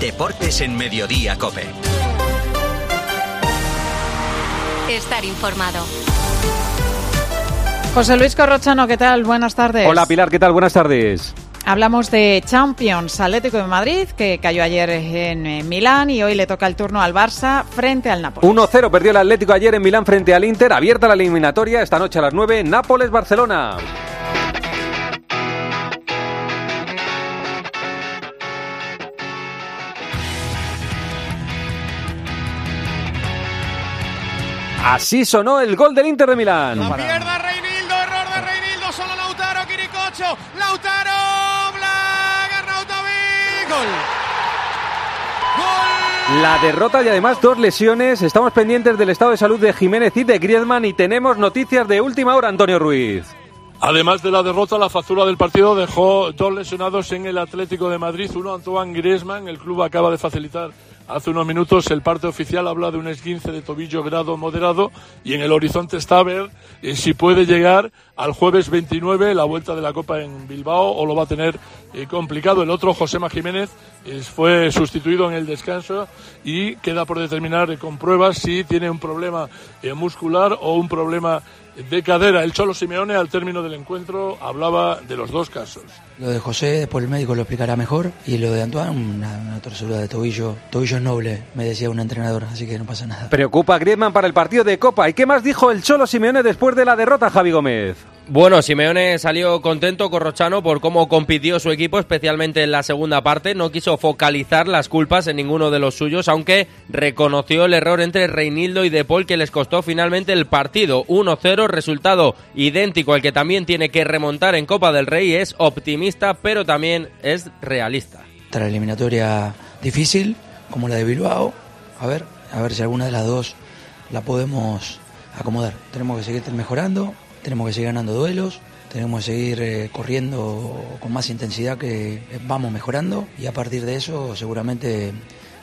Deportes en Mediodía Cope. Estar informado. José Luis Corrochano, ¿qué tal? Buenas tardes. Hola Pilar, ¿qué tal? Buenas tardes. Hablamos de Champions Atlético de Madrid, que cayó ayer en Milán y hoy le toca el turno al Barça frente al Nápoles. 1-0 perdió el Atlético ayer en Milán frente al Inter. Abierta la eliminatoria esta noche a las 9, Nápoles-Barcelona. Así sonó el gol del Inter de Milán. La pierda Reinildo, error de Reinildo, solo Lautaro, Quiricocho, Lautaro, Black, Arnautovic, gol. Gol. La derrota y además dos lesiones. Estamos pendientes del estado de salud de Jiménez y de Griezmann y tenemos noticias de última hora, Antonio Ruiz. Además de la derrota, la factura del partido dejó dos lesionados en el Atlético de Madrid. Uno, Antoine Griezmann. El club acaba de facilitar hace unos minutos el parte oficial habla de un esguince de tobillo grado moderado y en el horizonte está a ver eh, si puede llegar al jueves 29 la vuelta de la Copa en Bilbao o lo va a tener eh, complicado. El otro, Josema Jiménez, eh, fue sustituido en el descanso y queda por determinar con pruebas si tiene un problema muscular o un problema de cadera. El Cholo Simeone al término del encuentro hablaba de los dos casos. Lo de José, después el médico lo explicará mejor. Y lo de Antoine, una, una torcedura de tobillo. Tobillo es noble, me decía un entrenador, así que no pasa nada. Preocupa a Griezmann para el partido de Copa. ¿Y qué más dijo el Cholo Simeone después de la derrota, Javi Gómez? Bueno, Simeone salió contento Corrochano por cómo compitió su equipo, especialmente en la segunda parte. No quiso focalizar las culpas en ninguno de los suyos, aunque reconoció el error entre Reinildo y De Paul que les costó finalmente el partido. 1-0, resultado idéntico al que también tiene que remontar en Copa del Rey. Es optimista, pero también es realista. Esta eliminatoria difícil, como la de Bilbao. A ver, a ver si alguna de las dos la podemos acomodar. Tenemos que seguir mejorando, tenemos que seguir ganando duelos, tenemos que seguir eh, corriendo con más intensidad que vamos mejorando y a partir de eso seguramente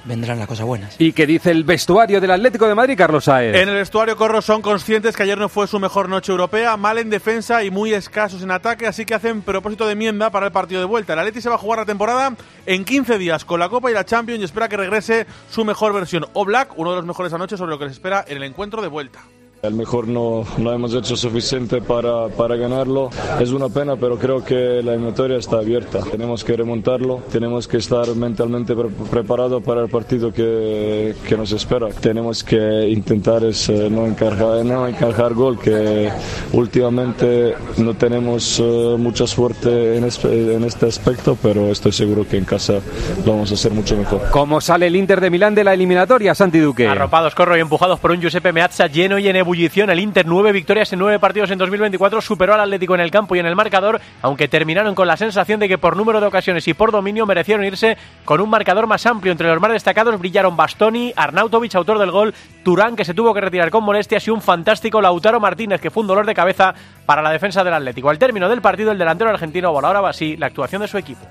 vendrán las cosas buenas. ¿Y qué dice el vestuario del Atlético de Madrid, Carlos Saez? En el vestuario Corro son conscientes que ayer no fue su mejor noche europea, mal en defensa y muy escasos en ataque, así que hacen propósito de enmienda para el partido de vuelta. El Atleti se va a jugar la temporada en 15 días con la Copa y la Champions y espera que regrese su mejor versión. O Black, uno de los mejores anoche sobre lo que les espera en el encuentro de vuelta. A lo mejor no, no hemos hecho suficiente para, para, ganarlo. Es una pena, pero creo que la eliminatoria está abierta. Tenemos que remontarlo, tenemos que estar mentalmente pre preparados para el partido que, que, nos espera. Tenemos que intentar es, eh, no, encargar, no encargar gol, que últimamente no tenemos uh, mucha suerte en, en, este aspecto, pero estoy seguro que en casa lo vamos a hacer mucho mejor. ¿Cómo sale el Inter de Milán de la eliminatoria, Santi Duque? Arropados, corro y empujados por un Giuseppe Meazza lleno y en ebullición. El Inter, nueve victorias en nueve partidos en 2024, superó al Atlético en el campo y en el marcador, aunque terminaron con la sensación de que por número de ocasiones y por dominio merecieron irse con un marcador más amplio. Entre los más destacados brillaron Bastoni, Arnautovic, autor del gol, Turán, que se tuvo que retirar con molestias, y un fantástico Lautaro Martínez, que fue un dolor de cabeza para la defensa del Atlético. Al término del partido, el delantero argentino valoraba así la actuación de su equipo.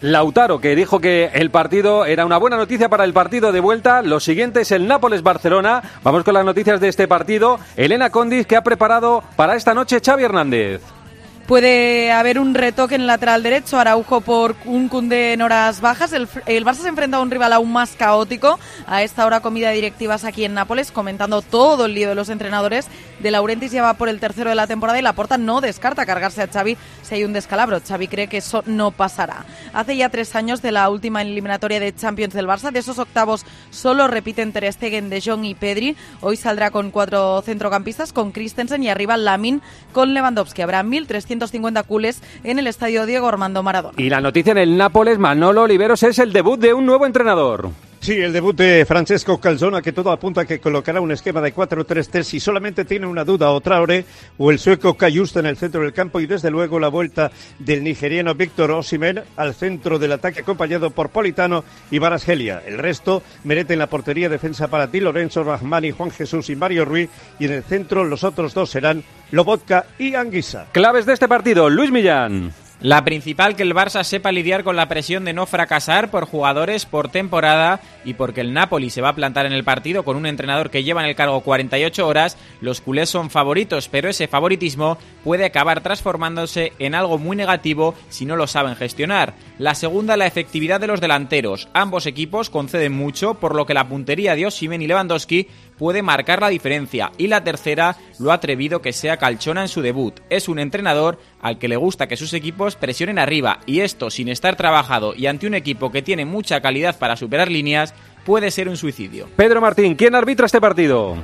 Lautaro, que dijo que el partido era una buena noticia para el partido de vuelta. Lo siguiente es el Nápoles-Barcelona. Vamos con las noticias de este partido. Elena Condis, que ha preparado para esta noche Xavi Hernández. Puede haber un retoque en el lateral derecho, Araujo por un Cunde en horas bajas. El, el, Barça se enfrenta a un rival aún más caótico. A esta hora comida directivas aquí en Nápoles, comentando todo el lío de los entrenadores. De Laurentiis ya va por el tercero de la temporada y Laporta no descarta cargarse a Xavi si hay un descalabro. Xavi cree que eso no pasará. Hace ya tres años de la última eliminatoria de Champions del Barça. De esos octavos solo repiten Ter Stegen, y Pedri. Hoy saldrá con cuatro centrocampistas, con Christensen y arriba Lamin con Lewandowski. Habrá 1.300 250 cules en el estadio Diego Armando Maradona. Y la noticia en el Nápoles, Manolo Oliveros, es el debut de un nuevo entrenador. Sí, el debut de Francesco Calzona, que todo apunta a que colocará un esquema de 4-3-3 si solamente tiene una duda o Traore o el sueco Cayusta en el centro del campo y desde luego la vuelta del nigeriano Víctor Osimen al centro del ataque acompañado por Politano y Barasgelia. El resto merece en la portería defensa para ti Lorenzo Rahmani, Juan Jesús y Mario Ruiz y en el centro los otros dos serán Lobotka y Anguisa. Claves de este partido, Luis Millán. La principal que el Barça sepa lidiar con la presión de no fracasar por jugadores, por temporada y porque el Napoli se va a plantar en el partido con un entrenador que lleva en el cargo 48 horas, los culés son favoritos, pero ese favoritismo puede acabar transformándose en algo muy negativo si no lo saben gestionar. La segunda, la efectividad de los delanteros. Ambos equipos conceden mucho, por lo que la puntería de Osimhen y Lewandowski puede marcar la diferencia. Y la tercera, lo atrevido que sea Calchona en su debut. Es un entrenador al que le gusta que sus equipos presionen arriba y esto sin estar trabajado y ante un equipo que tiene mucha calidad para superar líneas puede ser un suicidio. Pedro Martín, ¿quién arbitra este partido?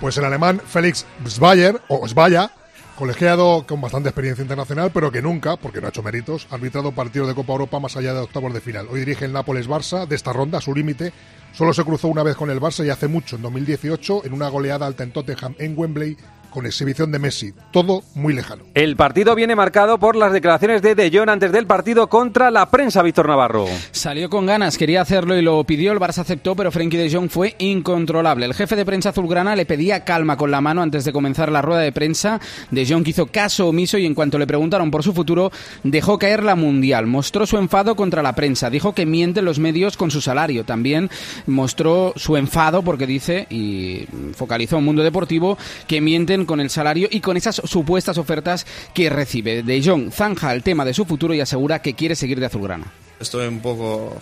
Pues el alemán Félix Zweyer, o Svaya, colegiado con bastante experiencia internacional, pero que nunca, porque no ha hecho méritos, ha arbitrado partidos de Copa Europa más allá de octavos de final. Hoy dirige el Nápoles-Barça de esta ronda, su límite. Solo se cruzó una vez con el Barça y hace mucho, en 2018, en una goleada alta en Tottenham en Wembley, con exhibición de Messi. Todo muy lejano. El partido viene marcado por las declaraciones de De Jong antes del partido contra la prensa, Víctor Navarro. Salió con ganas, quería hacerlo y lo pidió, el Barça aceptó, pero Frenkie De Jong fue incontrolable. El jefe de prensa azulgrana le pedía calma con la mano antes de comenzar la rueda de prensa. De Jong hizo caso omiso y en cuanto le preguntaron por su futuro, dejó caer la mundial. Mostró su enfado contra la prensa, dijo que mienten los medios con su salario. También mostró su enfado porque dice, y focalizó en mundo deportivo, que mienten con el salario y con esas supuestas ofertas que recibe. De Jong zanja el tema de su futuro y asegura que quiere seguir de azulgrana. Estoy un poco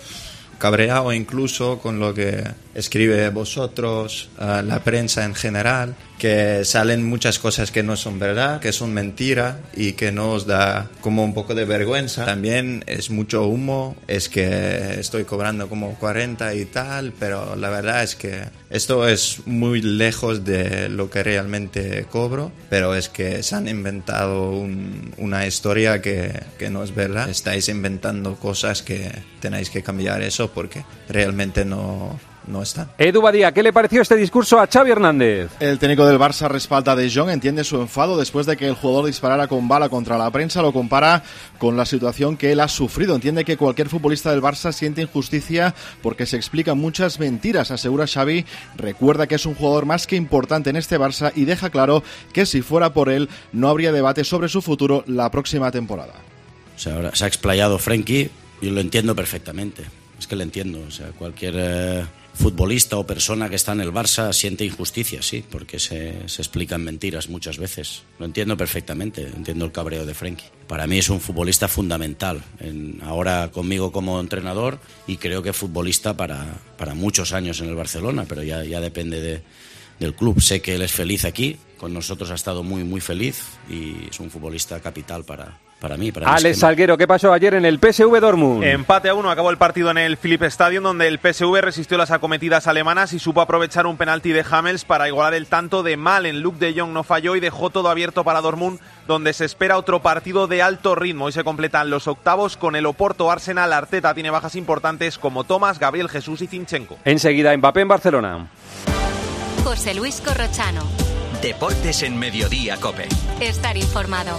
cabreado incluso con lo que escribe vosotros, uh, la prensa en general, que salen muchas cosas que no son verdad, que son mentira y que nos da como un poco de vergüenza. También es mucho humo, es que estoy cobrando como 40 y tal, pero la verdad es que esto es muy lejos de lo que realmente cobro, pero es que se han inventado un, una historia que, que no es verdad. Estáis inventando cosas que tenéis que cambiar eso porque realmente no, no está. Edu Badía, ¿qué le pareció este discurso a Xavi Hernández? El técnico del Barça respalda a De Jong, entiende su enfado después de que el jugador disparara con bala contra la prensa, lo compara con la situación que él ha sufrido. Entiende que cualquier futbolista del Barça siente injusticia porque se explican muchas mentiras, asegura Xavi. Recuerda que es un jugador más que importante en este Barça y deja claro que si fuera por él no habría debate sobre su futuro la próxima temporada. O sea, ahora se ha explayado Frenkie y lo entiendo perfectamente. Es que lo entiendo. O sea, cualquier eh, futbolista o persona que está en el Barça siente injusticia, sí, porque se, se, explican mentiras muchas veces. Lo entiendo perfectamente, entiendo el cabreo de Frenkie. Para mí es un futbolista fundamental, en, ahora conmigo como entrenador y creo que futbolista para, para muchos años en el Barcelona, pero ya, ya depende de, del club. Sé que él es feliz aquí, con nosotros ha estado muy, muy feliz y es un futbolista capital para, para mí. Para Alex Salguero, ¿qué pasó ayer en el PSV Dortmund? Empate a uno, acabó el partido en el Philipp Stadium, donde el PSV resistió las acometidas alemanas y supo aprovechar un penalti de Hamels para igualar el tanto de mal. En Luke de Jong no falló y dejó todo abierto para Dortmund, donde se espera otro partido de alto ritmo. Hoy se completan los octavos con el Oporto Arsenal. Arteta tiene bajas importantes como Tomás, Gabriel Jesús y Zinchenko. Enseguida, Mbappé en Barcelona. José Luis Corrochano. Deportes en Mediodía, Cope. Estar informado.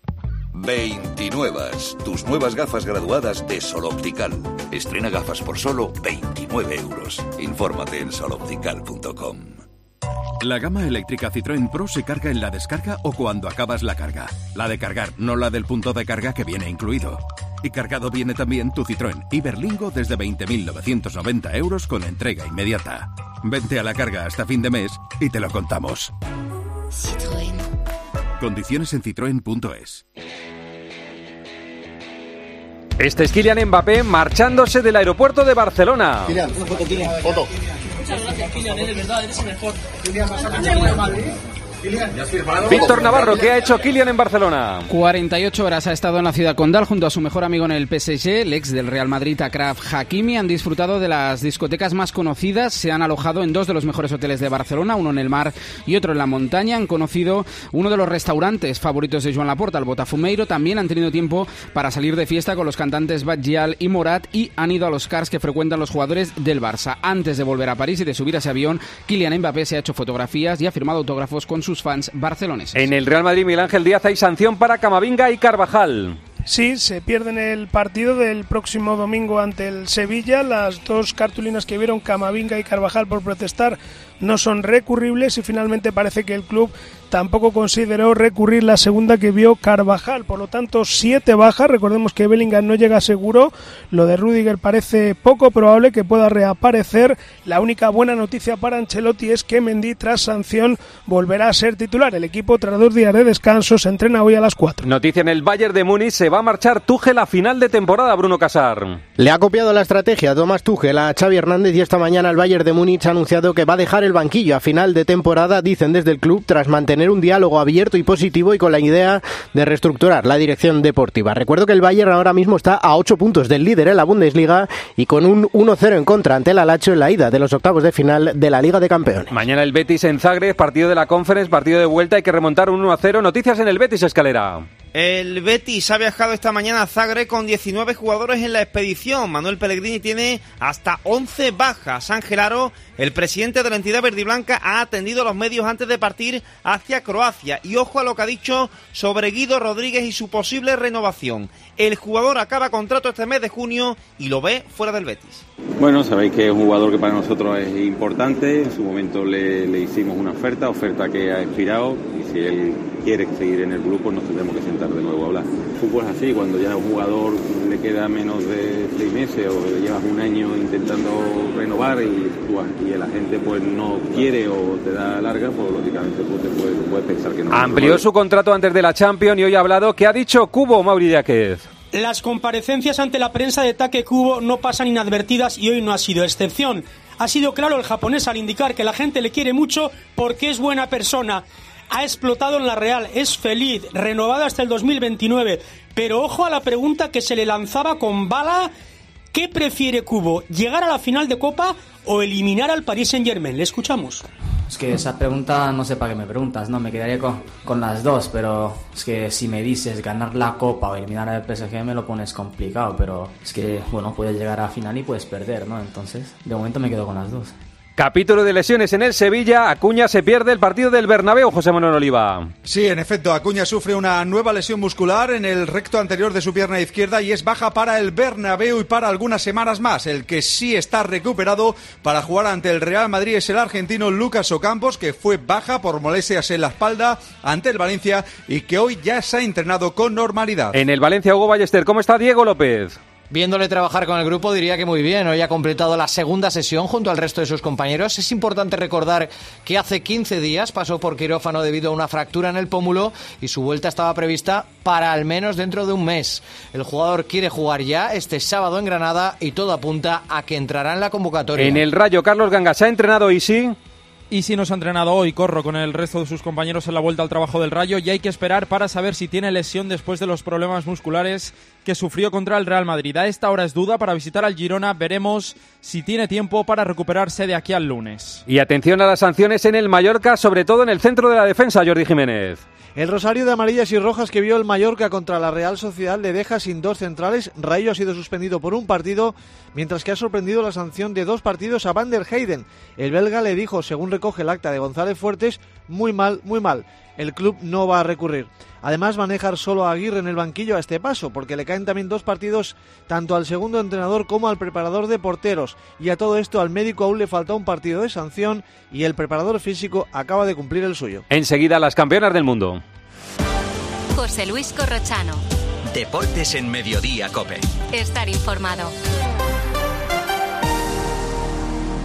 29. Tus nuevas gafas graduadas de Sol Optical. Estrena gafas por solo 29 euros. Infórmate en soloptical.com. La gama eléctrica Citroën Pro se carga en la descarga o cuando acabas la carga. La de cargar, no la del punto de carga que viene incluido. Y cargado viene también tu Citroën Iberlingo desde 20.990 euros con entrega inmediata. Vente a la carga hasta fin de mes y te lo contamos. Citroën. Condiciones en citroen.es. Este es Kylian Mbappé marchándose del aeropuerto de Barcelona. Kylian, foto, Kylian. Foto. Muchas gracias, Kylian, de verdad, eres el mejor. Víctor Navarro, ¿qué ha hecho Kylian en Barcelona? 48 horas ha estado en la ciudad condal junto a su mejor amigo en el PSG, el ex del Real Madrid, Akraf Hakimi. Han disfrutado de las discotecas más conocidas, se han alojado en dos de los mejores hoteles de Barcelona, uno en el mar y otro en la montaña. Han conocido uno de los restaurantes favoritos de Joan Laporta, el Botafumeiro. También han tenido tiempo para salir de fiesta con los cantantes Badgial y Morat y han ido a los cars que frecuentan los jugadores del Barça. Antes de volver a París y de subir a ese avión, Kylian Mbappé se ha hecho fotografías y ha firmado autógrafos con sus fans barceloneses. En el Real Madrid, Miguel Ángel Díaz, hay sanción para Camavinga y Carvajal. Sí, se pierden el partido del próximo domingo ante el Sevilla. Las dos cartulinas que vieron Camavinga y Carvajal por protestar no son recurribles y finalmente parece que el club tampoco consideró recurrir la segunda que vio Carvajal. Por lo tanto, siete bajas. Recordemos que Bellingham no llega seguro. Lo de Rudiger parece poco probable que pueda reaparecer. La única buena noticia para Ancelotti es que Mendy, tras sanción, volverá a ser titular. El equipo, tras dos días de descanso, se entrena hoy a las 4. Noticia en el Bayern de Múnich, se va a marchar Tuchel a final de temporada, Bruno Casar. Le ha copiado la estrategia Tomás Tuchel a Xavi Hernández y esta mañana el Bayern de Múnich ha anunciado que va a dejar el banquillo a final de temporada, dicen desde el club, tras mantener un diálogo abierto y positivo y con la idea de reestructurar la dirección deportiva. Recuerdo que el Bayern ahora mismo está a 8 puntos del líder en la Bundesliga y con un 1-0 en contra ante el Alacho en la ida de los octavos de final de la Liga de Campeones. Mañana el Betis en Zagreb, partido de la Conference, partido de vuelta, hay que remontar un 1-0. Noticias en el Betis Escalera. El Betis ha viajado esta mañana a Zagreb con 19 jugadores en la expedición. Manuel Pellegrini tiene hasta 11 bajas. Ángel Aro, el presidente de la entidad verdiblanca, ha atendido a los medios antes de partir hacia Croacia. Y ojo a lo que ha dicho sobre Guido Rodríguez y su posible renovación. El jugador acaba contrato este mes de junio y lo ve fuera del Betis. Bueno, sabéis que es un jugador que para nosotros es importante. En su momento le, le hicimos una oferta, oferta que ha expirado. Y si él quiere seguir en el pues nos tendremos que sentar de nuevo a hablar. El fútbol es así, cuando ya a un jugador le queda menos de seis meses o le llevas un año intentando renovar y, y la gente pues no quiere o te da larga, pues lógicamente pues, te puedes, puedes pensar que no. Amplió su contrato antes de la Champions y hoy ha hablado. ¿Qué ha dicho Cubo, Mauri Díaz? Las comparecencias ante la prensa de Take Kubo no pasan inadvertidas y hoy no ha sido excepción. Ha sido claro el japonés al indicar que la gente le quiere mucho porque es buena persona. Ha explotado en la Real, es feliz, renovado hasta el 2029. Pero ojo a la pregunta que se le lanzaba con bala. ¿Qué prefiere Kubo? ¿Llegar a la final de Copa o eliminar al Paris Saint Germain? Le escuchamos. Es que esa pregunta no sé para qué me preguntas, ¿no? Me quedaría con, con, las dos, pero es que si me dices ganar la Copa o eliminar al PSG me lo pones complicado, pero es que, bueno, puedes llegar a final y puedes perder, ¿no? Entonces, de momento me quedo con las dos. Capítulo de lesiones en el Sevilla. Acuña se pierde el partido del Bernabéu, José Manuel Oliva. Sí, en efecto, Acuña sufre una nueva lesión muscular en el recto anterior de su pierna izquierda y es baja para el Bernabéu y para algunas semanas más. El que sí está recuperado para jugar ante el Real Madrid es el argentino Lucas Ocampos, que fue baja por molestias en la espalda ante el Valencia y que hoy ya se ha entrenado con normalidad. En el Valencia Hugo Ballester, ¿cómo está Diego López? Viéndole trabajar con el grupo diría que muy bien. Hoy ha completado la segunda sesión junto al resto de sus compañeros. Es importante recordar que hace 15 días pasó por quirófano debido a una fractura en el pómulo y su vuelta estaba prevista para al menos dentro de un mes. El jugador quiere jugar ya este sábado en Granada y todo apunta a que entrará en la convocatoria. En el Rayo, Carlos Ganga se ha entrenado y sí. Y si nos ha entrenado hoy, corro con el resto de sus compañeros en la vuelta al trabajo del Rayo y hay que esperar para saber si tiene lesión después de los problemas musculares que sufrió contra el Real Madrid. A esta hora es duda para visitar al Girona. Veremos si tiene tiempo para recuperarse de aquí al lunes. Y atención a las sanciones en el Mallorca, sobre todo en el centro de la defensa, Jordi Jiménez. El rosario de amarillas y rojas que vio el Mallorca contra la Real Sociedad le deja sin dos centrales. Rayo ha sido suspendido por un partido, mientras que ha sorprendido la sanción de dos partidos a Van der Heyden. El belga le dijo, según recoge el acta de González Fuertes, muy mal, muy mal. El club no va a recurrir. Además, va a dejar solo a Aguirre en el banquillo a este paso, porque le caen también dos partidos tanto al segundo entrenador como al preparador de porteros. Y a todo esto, al médico aún le falta un partido de sanción y el preparador físico acaba de cumplir el suyo. Enseguida, las campeonas del mundo. José Luis Corrochano. Deportes en Mediodía, Cope. Estar informado.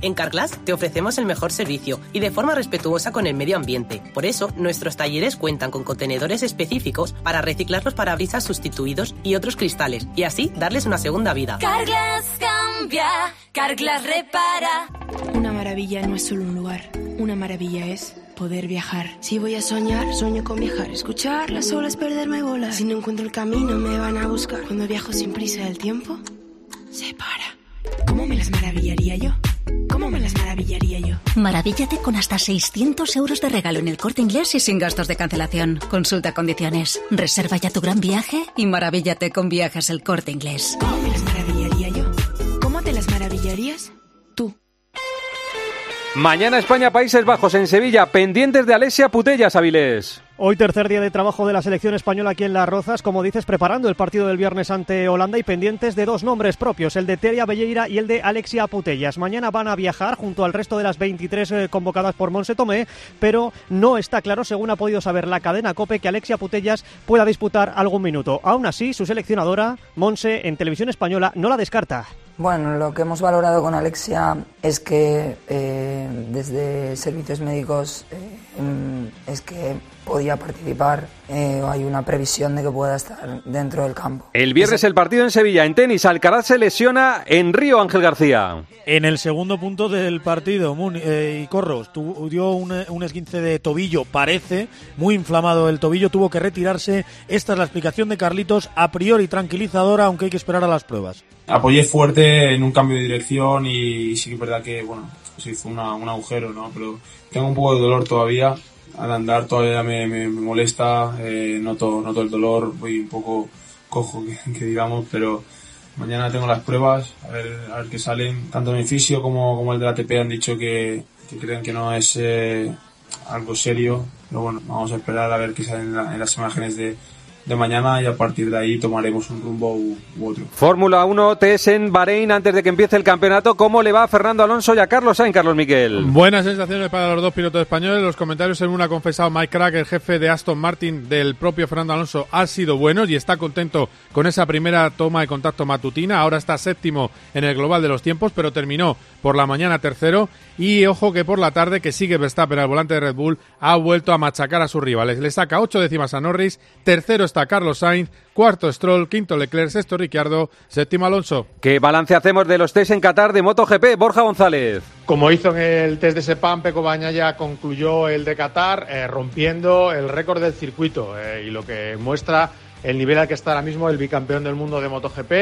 En Carglass te ofrecemos el mejor servicio y de forma respetuosa con el medio ambiente. Por eso, nuestros talleres cuentan con contenedores específicos para reciclar los parabrisas sustituidos y otros cristales y así darles una segunda vida. Carglass cambia, Carglass repara. Una maravilla no es solo un lugar, una maravilla es poder viajar. Si voy a soñar, sueño con viajar. Escuchar las olas, perderme bola. Si no encuentro el camino, me van a buscar. Cuando viajo sin prisa, el tiempo se para. ¿Cómo me las maravillaría yo? ¿Cómo me las maravillaría yo? Maravíllate con hasta 600 euros de regalo en el corte inglés y sin gastos de cancelación. Consulta condiciones. Reserva ya tu gran viaje y maravíllate con viajes el corte inglés. ¿Cómo me las maravillaría yo? ¿Cómo te las maravillarías? Tú. Mañana España-Países Bajos en Sevilla, pendientes de Alessia Putellas, Avilés. Hoy tercer día de trabajo de la selección española aquí en Las Rozas, como dices, preparando el partido del viernes ante Holanda y pendientes de dos nombres propios, el de Teria Belleira y el de Alexia Putellas. Mañana van a viajar junto al resto de las 23 eh, convocadas por Monse Tomé, pero no está claro, según ha podido saber la cadena COPE, que Alexia Putellas pueda disputar algún minuto. Aún así, su seleccionadora, Monse, en televisión española, no la descarta. Bueno, lo que hemos valorado con Alexia es que eh, desde servicios médicos eh, es que podía participar eh, hay una previsión de que pueda estar dentro del campo. El viernes el partido en Sevilla. En tenis, Alcaraz se lesiona en Río Ángel García. En el segundo punto del partido, y Corros dio un, un esguince de tobillo, parece, muy inflamado el tobillo, tuvo que retirarse. Esta es la explicación de Carlitos, a priori tranquilizadora, aunque hay que esperar a las pruebas. Apoyé fuerte en un cambio de dirección y sí que es verdad que, bueno, se hizo un agujero, ¿no? Pero tengo un poco de dolor todavía. Al andar todavía me, me, molesta, eh, noto, noto el dolor, voy un poco cojo, que, digamos, pero mañana tengo las pruebas, a ver, a ver qué salen. Tanto mi fisio como, como el de la ATP han dicho que, que creen que no es eh, algo serio, pero bueno, vamos a esperar a ver qué salen en las imágenes de, de mañana y a partir de ahí tomaremos un rumbo u, otro. Fórmula 1 TES en Bahrein antes de que empiece el campeonato. ¿Cómo le va a Fernando Alonso y a Carlos Sainz, Carlos Miquel? Buenas sensaciones para los dos pilotos españoles. Los comentarios según ha confesado Mike Crack, el jefe de Aston Martin del propio Fernando Alonso, han sido buenos y está contento con esa primera toma de contacto matutina. Ahora está séptimo en el global de los tiempos, pero terminó por la mañana tercero. Y ojo que por la tarde, que sigue Verstappen al volante de Red Bull, ha vuelto a machacar a sus rivales. Le saca ocho décimas a Norris, tercero está Carlos Sainz, cuarto Stroll, quinto Leclerc, sexto Ricciardo, séptimo Alonso. ¿Qué balance hacemos de los test en Qatar de MotoGP? Borja González. Como hizo en el test de Sepam, Peco ya concluyó el de Qatar eh, rompiendo el récord del circuito eh, y lo que muestra el nivel al que está ahora mismo el bicampeón del mundo de MotoGP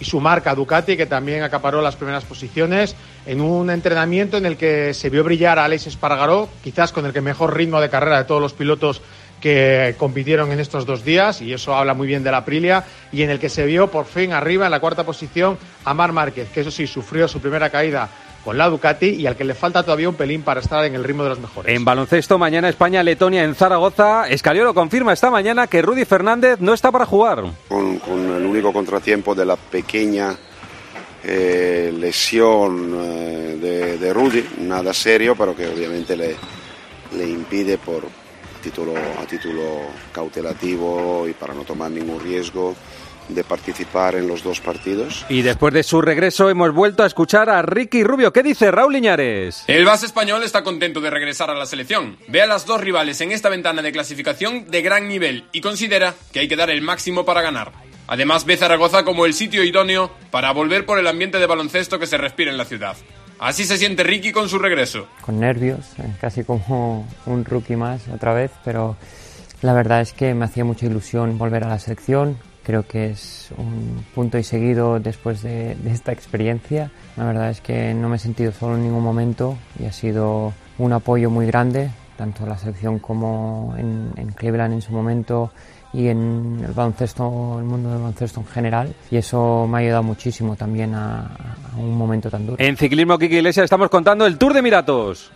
y su marca Ducati, que también acaparó las primeras posiciones en un entrenamiento en el que se vio brillar a Alex Espargaró, quizás con el que mejor ritmo de carrera de todos los pilotos que compitieron en estos dos días y eso habla muy bien de la Aprilia y en el que se vio por fin arriba en la cuarta posición a Mar Márquez, que eso sí sufrió su primera caída con la Ducati y al que le falta todavía un pelín para estar en el ritmo de los mejores. En baloncesto, mañana España-Letonia en Zaragoza. Escaliolo confirma esta mañana que Rudy Fernández no está para jugar. Con, el único contratiempo de la pequeña eh, lesión eh, de, Rudy, nada serio, pero que obviamente le, le impide por, título, a título cautelativo y para no tomar ningún riesgo de participar en los dos partidos. Y después de su regreso hemos vuelto a escuchar a Ricky Rubio. ¿Qué dice Raúl Liñares? El base español está contento de regresar a la selección. Ve a las dos rivales en esta ventana de clasificación de gran nivel y considera que hay que dar el máximo para ganar. Además ve Zaragoza como el sitio idóneo para volver por el ambiente de baloncesto que se respira en la ciudad. Así se siente Ricky con su regreso. Con nervios, eh, casi como un rookie más otra vez, pero la verdad es que me hacía mucha ilusión volver a la selección. Creo que es un punto y seguido después de, esta experiencia. La verdad es que no me he sentido solo en ningún momento y ha sido un apoyo muy grande, tanto la selección como en, en Cleveland en su momento y en el baloncesto, el mundo del baloncesto en general. Y eso me ha ayudado muchísimo también a, un momento tan duro. En ciclismo, Kiki Iglesias, estamos contando el Tour de Emiratos.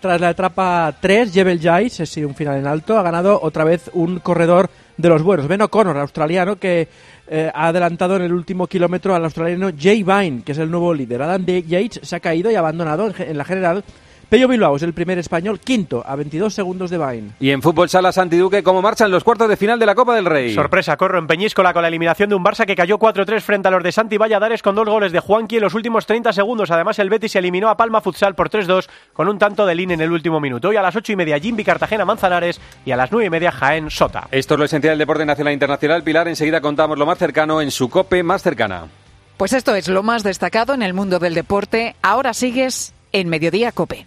tras la etapa 3, Jebel Jais, es un final en alto, ha ganado otra vez un corredor de los buenos. Ben O'Connor, australiano, que eh, ha adelantado en el último kilómetro al australiano Jay Vine, que es el nuevo líder. Adam Yates se ha caído y abandonado en, en la general Pello Bilbao es el primer español, quinto, a 22 segundos de Bain. Y en fútbol sala Santiduque, ¿cómo marchan los cuartos de final de la Copa del Rey? Sorpresa, corro en Peñíscola con la eliminación de un Barça que cayó 4-3 frente a los de Santi Valladares con dos goles de Juanqui en los últimos 30 segundos. Además, el Betis se eliminó a Palma Futsal por 3-2 con un tanto de Lin en el último minuto. Hoy a las 8 y media, Jimby Cartagena Manzanares y a las 9 y media, Jaén Sota. Esto es lo esencial del deporte nacional e internacional. Pilar, enseguida contamos lo más cercano en su COPE más cercana. Pues esto es lo más destacado en el mundo del deporte. Ahora sigues en Mediodía Cope.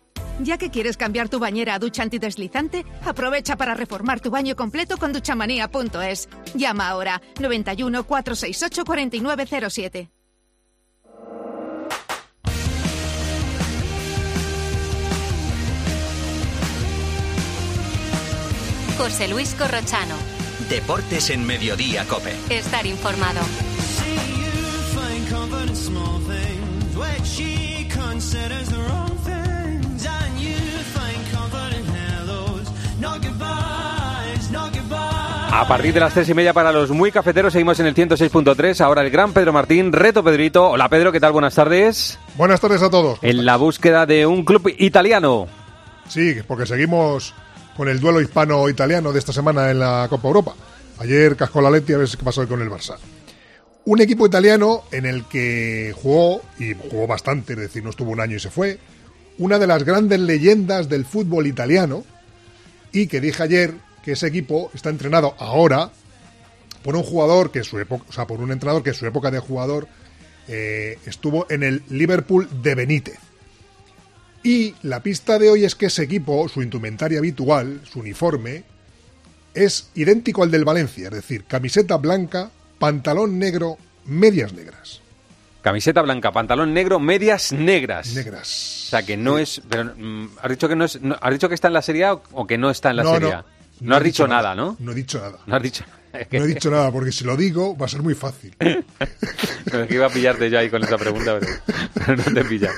Ya que quieres cambiar tu bañera a ducha antideslizante, aprovecha para reformar tu baño completo con duchamanía.es. Llama ahora 91 468 4907. José Luis Corrochano. Deportes en Mediodía Cope. Estar informado. A partir de las tres y media para los muy cafeteros seguimos en el 106.3. Ahora el gran Pedro Martín, reto Pedrito. Hola Pedro, ¿qué tal? Buenas tardes. Buenas tardes a todos. En la búsqueda de un club italiano. Sí, porque seguimos con el duelo hispano-italiano de esta semana en la Copa Europa. Ayer cascó la Leti a ver qué pasó con el Barça. Un equipo italiano en el que jugó, y jugó bastante, es decir, no estuvo un año y se fue, una de las grandes leyendas del fútbol italiano, y que dije ayer que ese equipo está entrenado ahora por un jugador que su época, o sea, por un entrenador que en su época de jugador eh, estuvo en el Liverpool de Benítez. Y la pista de hoy es que ese equipo, su indumentaria habitual, su uniforme, es idéntico al del Valencia, es decir, camiseta blanca, pantalón negro, medias negras. Camiseta blanca, pantalón negro, medias negras. Negras. O sea, que no es... Pero, mm, ¿has, dicho que no es no- ¿Has dicho que está en la Serie A o- que no está en la No, Serie. A? No, No has dicho dicho nada, nada. ¿no? No he dicho nada. No has dicho No he dicho nada, porque si lo digo va a ser muy fácil. Es que iba a pillarte ya ahí con esa pregunta, pero, pero no te pilla.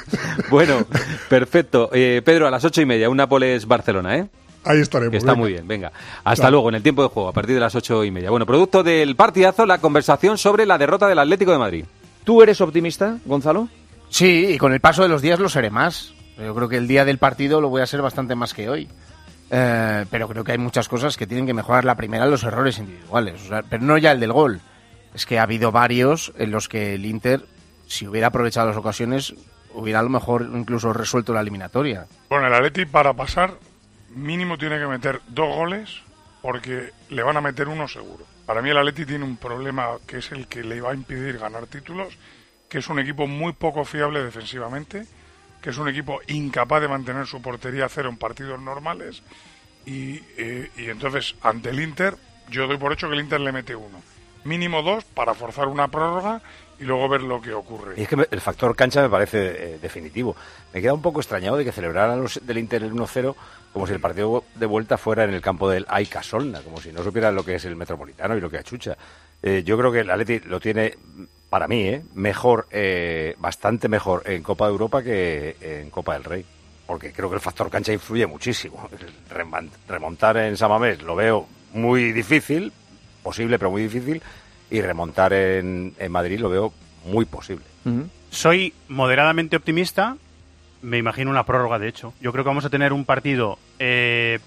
Bueno, perfecto. Eh, Pedro, a las ocho y media, un Nápoles-Barcelona, ¿eh? Ahí estaremos. Que está venga. muy bien, venga. Hasta Claro. luego, en el tiempo de juego, a partir de las ocho y media. Bueno, producto del partidazo, la conversación sobre la derrota del Atlético de Madrid. ¿Tú eres optimista, Gonzalo? Sí, y con el paso de los días lo seré más. Yo creo que el día del partido lo voy a ser bastante más que hoy. Eh, pero creo que hay muchas cosas que tienen que mejorar. La primera, los errores individuales. O sea, pero no ya el del gol. Es que ha habido varios en los que el Inter, si hubiera aprovechado las ocasiones, hubiera a lo mejor incluso resuelto la eliminatoria. Bueno, el Atleti para pasar mínimo tiene que meter dos goles porque le van a meter uno seguro. Para mí el Atleti tiene un problema que es el que le va a impedir ganar títulos, que es un equipo muy poco fiable defensivamente, que es un equipo incapaz de mantener su portería a cero en partidos normales y, eh, y entonces ante el Inter yo doy por hecho que el Inter le mete uno. Mínimo dos para forzar una prórroga y luego ver lo que ocurre. Y es que el factor cancha me parece eh, definitivo. Me queda un poco extrañado de que celebraran los del Inter el 1-0 como si el partido de vuelta fuera en el campo del Aika Solna, como si no supieran lo que es el Metropolitano y lo que achucha. Eh, yo creo que el Atleti lo tiene, para mí, eh, mejor, eh, bastante mejor en Copa de Europa que en Copa del Rey. Porque creo que el factor cancha influye muchísimo. El Remontar en Samamés lo veo muy difícil, posible pero muy difícil, y remontar en, en Madrid lo veo muy posible. Soy moderadamente optimista. Me imagino una prórroga, de hecho. Yo creo que vamos a tener un partido eh,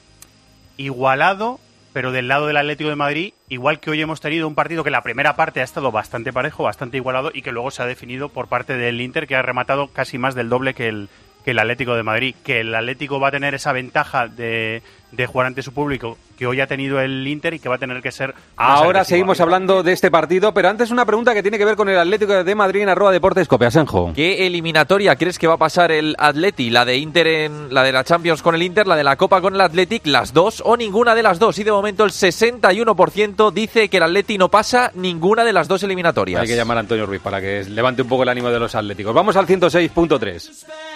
igualado, pero del lado del Atlético de Madrid, igual que hoy hemos tenido un partido que la primera parte ha estado bastante parejo, bastante igualado, y que luego se ha definido por parte del Inter, que ha rematado casi más del doble que el, que el Atlético de Madrid, que el Atlético va a tener esa ventaja de, de jugar ante su público que hoy ha tenido el Inter y que va a tener que ser. Ahora seguimos hablando de este partido, pero antes una pregunta que tiene que ver con el Atlético de Madrid en arroba deportes Cope Asenjo. ¿Qué eliminatoria crees que va a pasar el Atleti? ¿La de Inter en la de la Champions con el Inter, la de la Copa con el Athletic, las dos o ninguna de las dos? Y de momento el 61% dice que el Atleti no pasa ninguna de las dos eliminatorias. Hay que llamar a Antonio Ruiz para que levante un poco el ánimo de los atléticos. Vamos al 106.3.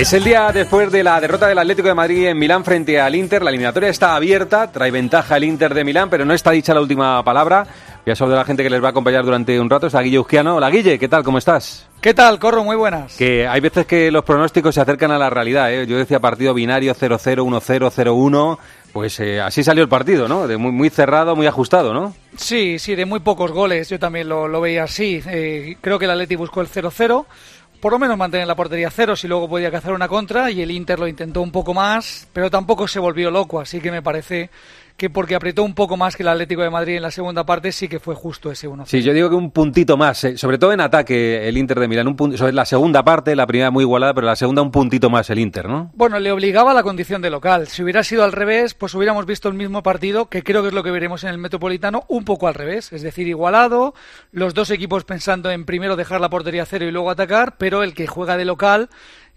Es el día después de la derrota del Atlético de Madrid en Milán frente al Inter. La eliminatoria está abierta, trae ventaja el Inter de Milán, pero no está dicha la última palabra. Voy a saludar a la gente que les va a acompañar durante un rato. Está Guille Uzquiano. Hola Guille, ¿qué tal? ¿Cómo estás? ¿Qué tal, Corro? Muy buenas. Que hay veces que los pronósticos se acercan a la realidad. ¿eh? Yo decía partido binario 0-0, 1-0, 0-1. Pues eh, así salió el partido, ¿no? De muy, muy cerrado, muy ajustado, ¿no? Sí, sí, de muy pocos goles. Yo también lo, lo veía así. Eh, creo que el Atleti buscó el 0-0. Por lo menos mantener la portería cero si luego podía cazar una contra y el Inter lo intentó un poco más, pero tampoco se volvió loco, así que me parece que porque apretó un poco más que el Atlético de Madrid en la segunda parte sí que fue justo ese 1 Sí, yo digo que un puntito más, eh, sobre todo en ataque el Inter de Milán, un punto, sobre la segunda parte, la primera muy igualada, pero la segunda un puntito más el Inter, ¿no? Bueno, le obligaba a la condición de local. Si hubiera sido al revés, pues hubiéramos visto el mismo partido, que creo que es lo que veremos en el Metropolitano, un poco al revés, es decir, igualado, los dos equipos pensando en primero dejar la portería cero y luego atacar, pero el que juega de local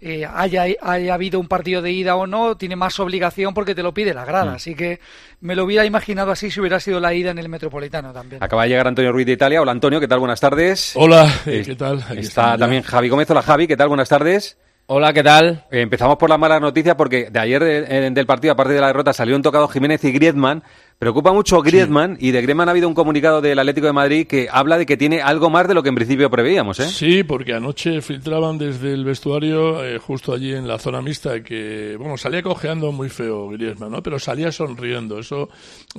eh, haya, haya habido un partido de ida o no, tiene más obligación porque te lo pide la grada. Mm. Así que me lo hubiera imaginado así si hubiera sido la ida en el Metropolitano también. Acaba de llegar Antonio Ruiz de Italia. Hola Antonio, ¿qué tal? Buenas tardes. Hola, eh, Es- ¿qué tal? Aquí Está estamos ya. también Javi Gómez. Hola Javi, ¿qué tal? Buenas tardes. Hola, ¿qué tal? Eh, empezamos por las malas noticias porque de ayer eh, del partido, aparte de la derrota, salieron tocados Jiménez y Griezmann. Preocupa mucho Griezmann y de Griezmann ha habido un comunicado del Atlético de Madrid que habla de que tiene algo más de lo que en principio preveíamos, ¿eh? Sí, porque anoche filtraban desde el vestuario, eh, justo allí en la zona mixta, que, bueno, salía cojeando muy feo Griezmann, ¿no? Pero salía sonriendo. Eso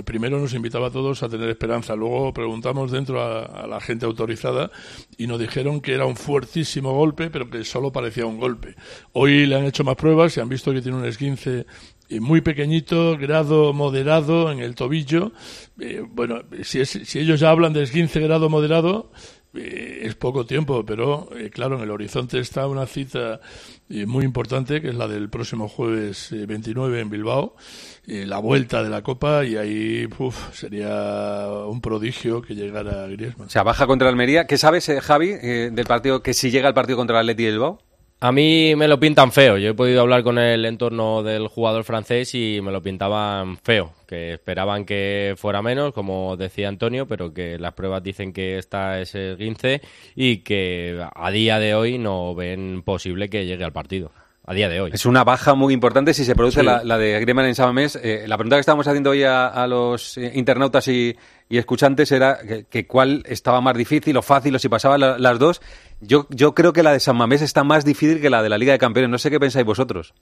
primero nos invitaba a todos a tener esperanza. Luego preguntamos dentro a, a la gente autorizada y nos dijeron que era un fuertísimo golpe, pero que solo parecía un golpe. Hoy le han hecho más pruebas y han visto que tiene un esguince muy pequeñito, grado moderado en el tobillo. Eh, bueno, si, es- si ellos ya hablan de esguince grado moderado, eh, es poco tiempo, pero eh, claro, en el horizonte está una cita eh, muy importante, que es la del próximo jueves eh, 29 en Bilbao, eh, la vuelta de la Copa, y ahí sería un prodigio que llegara Griezmann. O sea, baja contra Almería. ¿Qué sabes, eh, Javi, eh, del partido, que si llega el partido contra el Atleti de Bilbao? A mí me lo pintan feo. Yo he podido hablar con el entorno del jugador francés y me lo pintaban feo. Que esperaban que fuera menos, como decía Antonio, pero que las pruebas dicen que está ese 15 y que a día de hoy no ven posible que llegue al partido. A día de hoy. Es una baja muy importante si se produce Sí. la, la de Griezmann en Samamés. Eh, la pregunta que estábamos haciendo hoy a, a los eh, internautas y, y escuchantes era que, que cuál estaba más difícil o fácil o si pasaban la- las dos. Yo, yo creo que la de San Mamés está más difícil que la de la Liga de Campeones. No sé qué pensáis vosotros.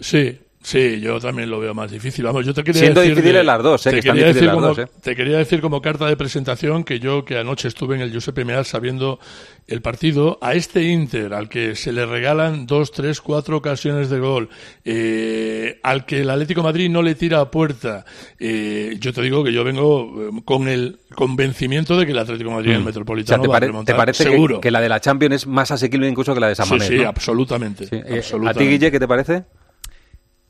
Sí, sí, yo también lo veo más difícil. Vamos, yo te quería Siendo decir difíciles de- las dos, eh, te que quería decir las como- dos, eh. Te quería decir como carta de presentación que yo, que anoche estuve en el Giuseppe Meazza viendo el partido, a este Inter, al que se le regalan dos, tres, cuatro ocasiones de gol, eh, al que el Atlético de Madrid no le tira a puerta, eh, yo te digo que yo vengo eh, con el convencimiento de que el Atlético de Madrid en el Mm. Metropolitano o sea, ¿te, va a pare- remontar, te parece que- seguro. Que, la de la Champions es más asequible incluso que la de San Sí, Mamés? sí, ¿no? absolutamente, Sí, eh, ¿A absolutamente. ti, Guille, qué te parece?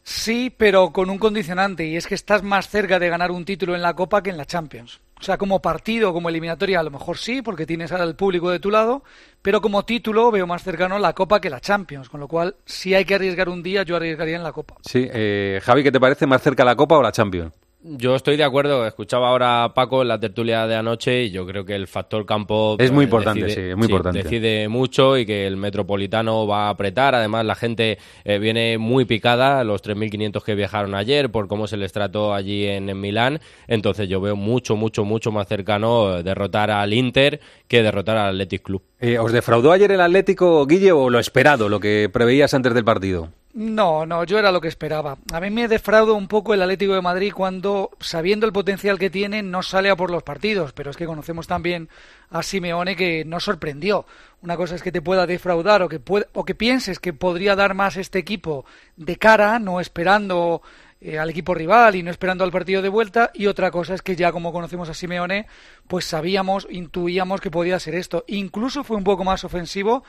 Sí, pero con un condicionante, y es que estás más cerca de ganar un título en la Copa que en la Champions. O sea, como partido, como eliminatoria, a lo mejor sí, porque tienes al público de tu lado, pero como título veo más cercano la Copa que la Champions, con lo cual, si hay que arriesgar un día, yo arriesgaría en la Copa. Sí, eh, Javi, ¿qué te parece más cerca la Copa o la Champions? Yo estoy de acuerdo. Escuchaba ahora a Paco en la tertulia de anoche y yo creo que el factor campo Es muy eh, importante, decide- sí, es muy importante. Decide mucho y que el metropolitano va a apretar. Además, la gente eh, viene muy picada, los 3.500 que viajaron ayer, por cómo se les trató allí en, en Milán. Entonces, yo veo mucho, mucho, mucho más cercano eh, derrotar al Inter que derrotar al Athletic Club. Eh, ¿Os defraudó ayer el Atlético, Guille, o lo esperado, lo que preveías antes del partido? No, no, yo era lo que esperaba. A mí me defrauda un poco el Atlético de Madrid cuando, sabiendo el potencial que tiene, no sale a por los partidos. Pero es que conocemos también a Simeone que no sorprendió. Una cosa es que te pueda defraudar o que, o que pienses que podría dar más este equipo de cara, no esperando eh, al equipo rival y no esperando al partido de vuelta. Y otra cosa es que ya como conocemos a Simeone, pues sabíamos, intuíamos que podía ser esto. Incluso fue un poco más ofensivo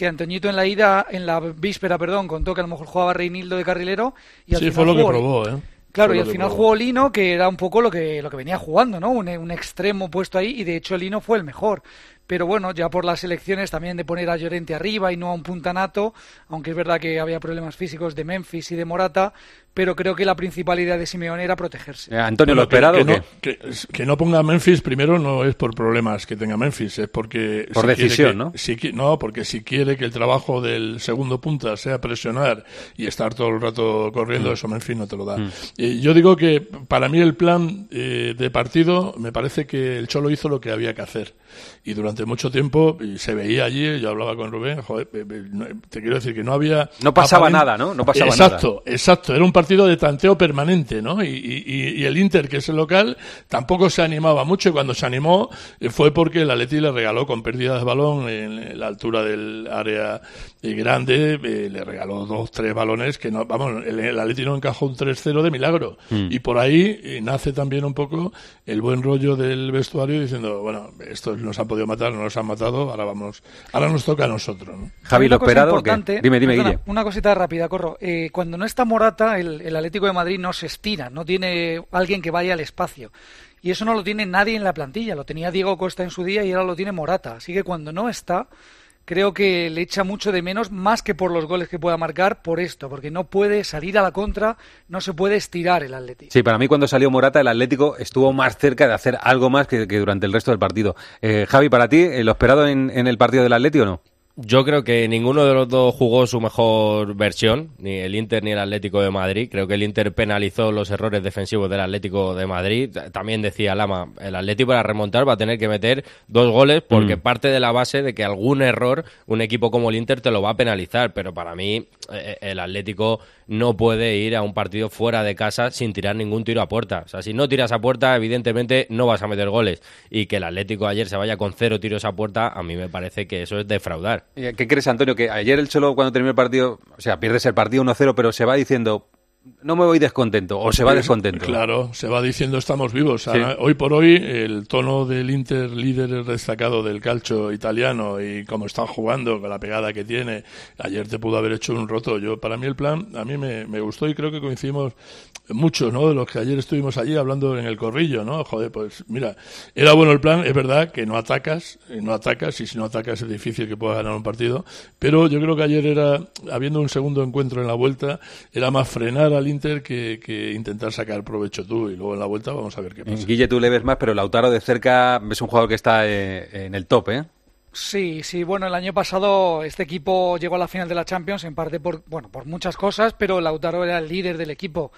que Antoñito en la ida, en la víspera, perdón, contó que a lo mejor jugaba Reinildo de carrilero y al Sí, final fue lo que probó, ¿eh? Claro, y al final probó. jugó Lino, que era un poco lo que, lo que venía jugando, ¿no? Un, un extremo puesto ahí, y de hecho Lino fue el mejor. Pero bueno, ya por las elecciones también de poner a Llorente arriba y no a un puntanato, aunque es verdad que había problemas físicos de Memphis y de Morata, pero creo que la principal idea de Simeone era protegerse. Eh, Antonio, ¿lo Bueno, que- esperado que, o qué? no, que, que no ponga a Memphis primero no es por problemas que tenga Memphis, es porque... Por quiere decisión, que- ¿no? si no, porque si quiere que el trabajo del segundo punta sea presionar y estar todo el rato corriendo, Mm. eso Memphis no te lo da. Mm. Eh, yo digo que para mí el plan eh, de partido me parece que el Cholo hizo lo que había que hacer. Y durante mucho tiempo y se veía allí, yo hablaba con Rubén, joder, eh, eh, te quiero decir que no había... No pasaba nada, ¿no? No pasaba exacto, Exacto, era un partido de tanteo permanente, ¿no? Y, y- y- el Inter, que es el local, tampoco se animaba mucho y cuando se animó eh, fue porque el Atleti le regaló con pérdida de balón en la altura del área grande, eh, le regaló dos, tres balones que no, vamos, el, el Atleti no encajó un 3-0 de milagro. Mm. Y por ahí nace también un poco el buen rollo del vestuario diciendo, bueno, estos nos han podido matar, no nos han matado, ahora vamos, ahora nos toca a nosotros, ¿no? Javi, ¿lo esperado Dime, dime, perdona, Guille. Una cosita rápida, corro. Eh, cuando no está Morata, el, el Atlético de Madrid no se estira, no tiene alguien que vaya al espacio. Y eso no lo tiene nadie en la plantilla. Lo tenía Diego Costa en su día y ahora lo tiene Morata. Así que cuando no está, creo que le echa mucho de menos, más que por los goles que pueda marcar, por esto, porque no puede salir a la contra, no se puede estirar el Atlético. Sí, para mí cuando salió Morata el Atlético estuvo más cerca de hacer algo más que, durante el resto del partido. Eh, Javi, para ti, eh, ¿lo esperado en, en el partido del Atlético o no? Yo creo que ninguno de los dos jugó su mejor versión, ni el Inter ni el Atlético de Madrid. Creo que el Inter penalizó los errores defensivos del Atlético de Madrid. También decía Lama, el Atlético para remontar va a tener que meter dos goles porque Mm. parte de la base de que algún error un equipo como el Inter te lo va a penalizar. Pero para mí eh, el Atlético no puede ir a un partido fuera de casa sin tirar ningún tiro a puerta. O sea, si no tiras a puerta, evidentemente no vas a meter goles. Y que el Atlético ayer se vaya con cero tiros a puerta, a mí me parece que eso es defraudar. Eh, ¿Qué crees, Antonio? Que ayer el Cholo, cuando terminó el partido, o sea, pierdes el partido 1-0, pero se va diciendo, no me voy descontento, o se va descontento. Claro, se va diciendo estamos vivos. Sí. Hoy por hoy, el tono del Inter líder destacado del calcio italiano y cómo están jugando, con la pegada que tiene, ayer te pudo haber hecho un roto. Yo, para mí el plan, a mí me, me gustó y creo que coincidimos muchos, ¿no? De los que ayer estuvimos allí hablando en el corrillo, ¿no? Joder, pues mira, era bueno el plan, es verdad que no atacas, eh, no atacas y si no atacas es difícil que puedas ganar un partido, pero yo creo que ayer era, habiendo un segundo encuentro en la vuelta, era más frenar al Inter que, que intentar sacar provecho tú y luego en la vuelta vamos a ver qué pasa. Guille, tú le ves más, pero Lautaro de cerca es un jugador que está eh, en el top, ¿eh? Sí, sí, bueno, el año pasado este equipo llegó a la final de la Champions en parte por, bueno, por muchas cosas, pero Lautaro era el líder del equipo.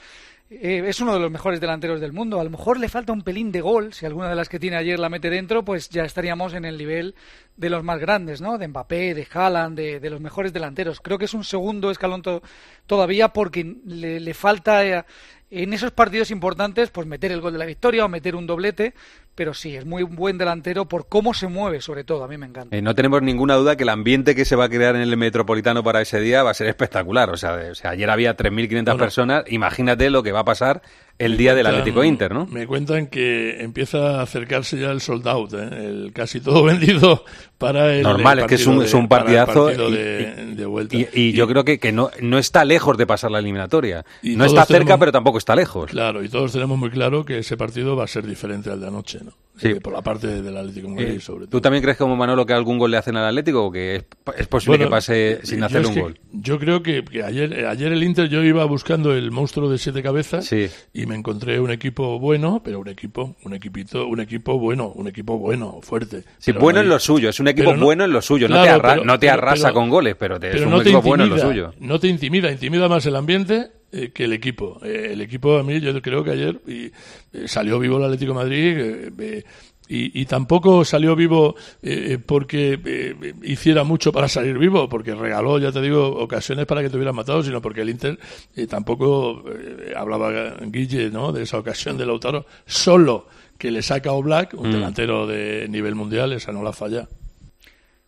Eh, es uno de los mejores delanteros del mundo. A lo mejor le falta un pelín de gol. Si alguna de las que tiene ayer la mete dentro, pues ya estaríamos en el nivel de los más grandes, ¿no? De Mbappé, de Haaland, de, los mejores delanteros. Creo que es un segundo escalón to- todavía porque le, le falta eh, en esos partidos importantes, pues meter el gol de la victoria o meter un doblete. Pero sí, es muy buen delantero por cómo se mueve, sobre todo. A mí me encanta. Eh, no tenemos ninguna duda que el ambiente que se va a crear en el Metropolitano para ese día va a ser espectacular. O sea, de- o sea ayer había 3.500 Bueno. personas. Imagínate lo que va a pasar el día del Atlético Inter, ¿no? Me cuentan que empieza a acercarse ya el sold out, ¿eh? el casi todo vendido para el Normal, el es que es un, de- es un para el partidazo partido y, de, y- de vuelta. y- y yo creo que, que no, no está lejos de pasar la eliminatoria. Y No está cerca, tenemos- pero tampoco está lejos. Claro, y todos tenemos muy claro que ese partido va a ser diferente al de anoche. ¿no? Sí. Eh, por la parte del Atlético de Madrid, Eh, sobre todo. ¿Tú también crees como Manolo que algún gol le hacen al Atlético o que es, es posible Bueno, que pase sin yo hacerle es un que- gol? Yo creo que, que ayer, eh, ayer el Inter yo iba buscando el monstruo de siete cabezas y me encontré un equipo bueno, pero un equipo, un equipito, un equipo bueno, un equipo bueno, fuerte. Sí, bueno no en lo suyo, es un equipo no- bueno en lo suyo, no te, arra- pero- no te pero- arrasa pero- con goles, pero, te, es un no equipo bueno en lo suyo. No te intimida, intimida más el ambiente eh, que el equipo. Eh, el equipo a mí yo creo que ayer y, eh, salió vivo el Atlético de Madrid eh, eh, y, y tampoco salió vivo eh, porque eh, hiciera mucho para salir vivo, porque regaló, ya te digo, ocasiones para que te hubieran matado, sino porque el Inter eh, tampoco eh, hablaba Guille, ¿no? De esa ocasión de Lautaro, solo que le saca a Oblak, un Mm. delantero de nivel mundial, esa no la falla.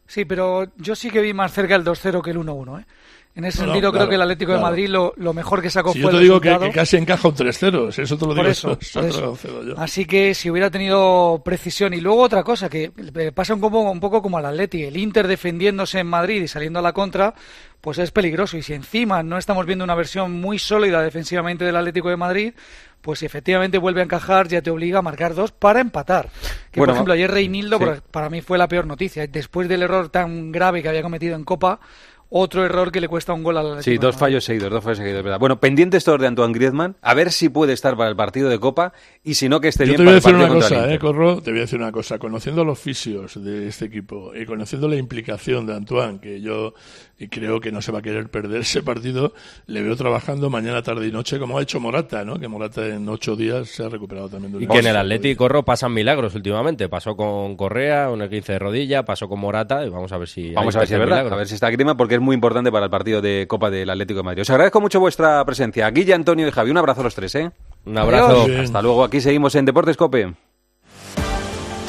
Sí, pero yo sí que vi más cerca el 2-0 que el 1-1, ¿eh? En ese No, no, sentido, claro, creo que el Atlético claro. de Madrid lo, lo mejor que sacó Si fue yo te el digo que, casi encaja un 3-0, si eso te lo digo Por eso, por lo. Así que si hubiera tenido precisión. Y luego otra cosa, que pasa un poco, un poco como al Atleti, el Inter defendiéndose en Madrid y saliendo a la contra, pues es peligroso. Y si encima no estamos viendo una versión muy sólida defensivamente del Atlético de Madrid, pues si efectivamente vuelve a encajar, ya te obliga a marcar dos para empatar. Que Bueno, por ejemplo, ayer Reinildo, sí. por- para mí fue la peor noticia. Después del error tan grave que había cometido en Copa, otro error que le cuesta un gol al Atlético. Sí, dos fallos seguidos, dos fallos seguidos, ¿verdad? Bueno, pendientes todos de Antoine Griezmann, a ver si puede estar para el partido de Copa y si no, que esté Yo bien te voy a para el decir partido una contra el cosa, eh, Inter. Corro, te voy a decir una cosa. Conociendo los fisios de este equipo y conociendo la implicación de Antoine, que yo y creo que no se va a querer perder ese partido, le veo trabajando mañana, tarde y noche, como ha hecho Morata, ¿no? Que Morata en ocho días se ha recuperado también de Y que en el. Atlético Corro pasan milagros últimamente. Pasó con Correa, un 15 de rodilla, pasó con Morata y vamos a ver si. Vamos a ver si es verdad, milagro. a ver si está Griezmann porque es muy importante para el partido de Copa del Atlético de Madrid. Os agradezco mucho vuestra presencia. Guille, Antonio y Javi, un abrazo a los tres, ¿eh? Un abrazo. Hasta luego, aquí seguimos en Deportes Cope.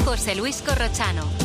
José Luis Corrochano.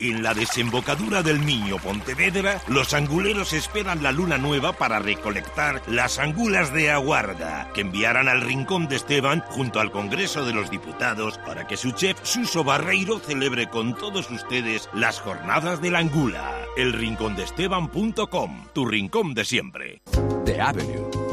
En la desembocadura del Niño Pontevedra, los anguleros esperan la luna nueva para recolectar las angulas de aguarda, que enviarán al Rincón de Esteban junto al Congreso de los Diputados para que su chef Suso Barreiro celebre con todos ustedes las jornadas de la angula. Elrincondeesteban.com, tu rincón de siempre. The Avenue.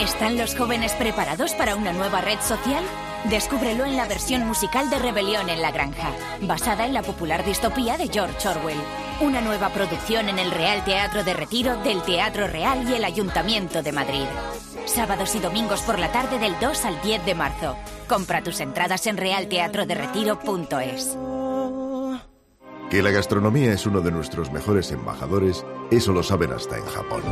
¿Están los jóvenes preparados para una nueva red social? Descúbrelo en la versión musical de Rebelión en la Granja, basada en la popular distopía de George Orwell. Una nueva producción en el Real Teatro de Retiro del Teatro Real y el Ayuntamiento de Madrid. Sábados y domingos por la tarde del 2 al 10 de marzo. Compra tus entradas en realteatroderetiro.es. Que la gastronomía es uno de nuestros mejores embajadores, eso lo saben hasta en Japón.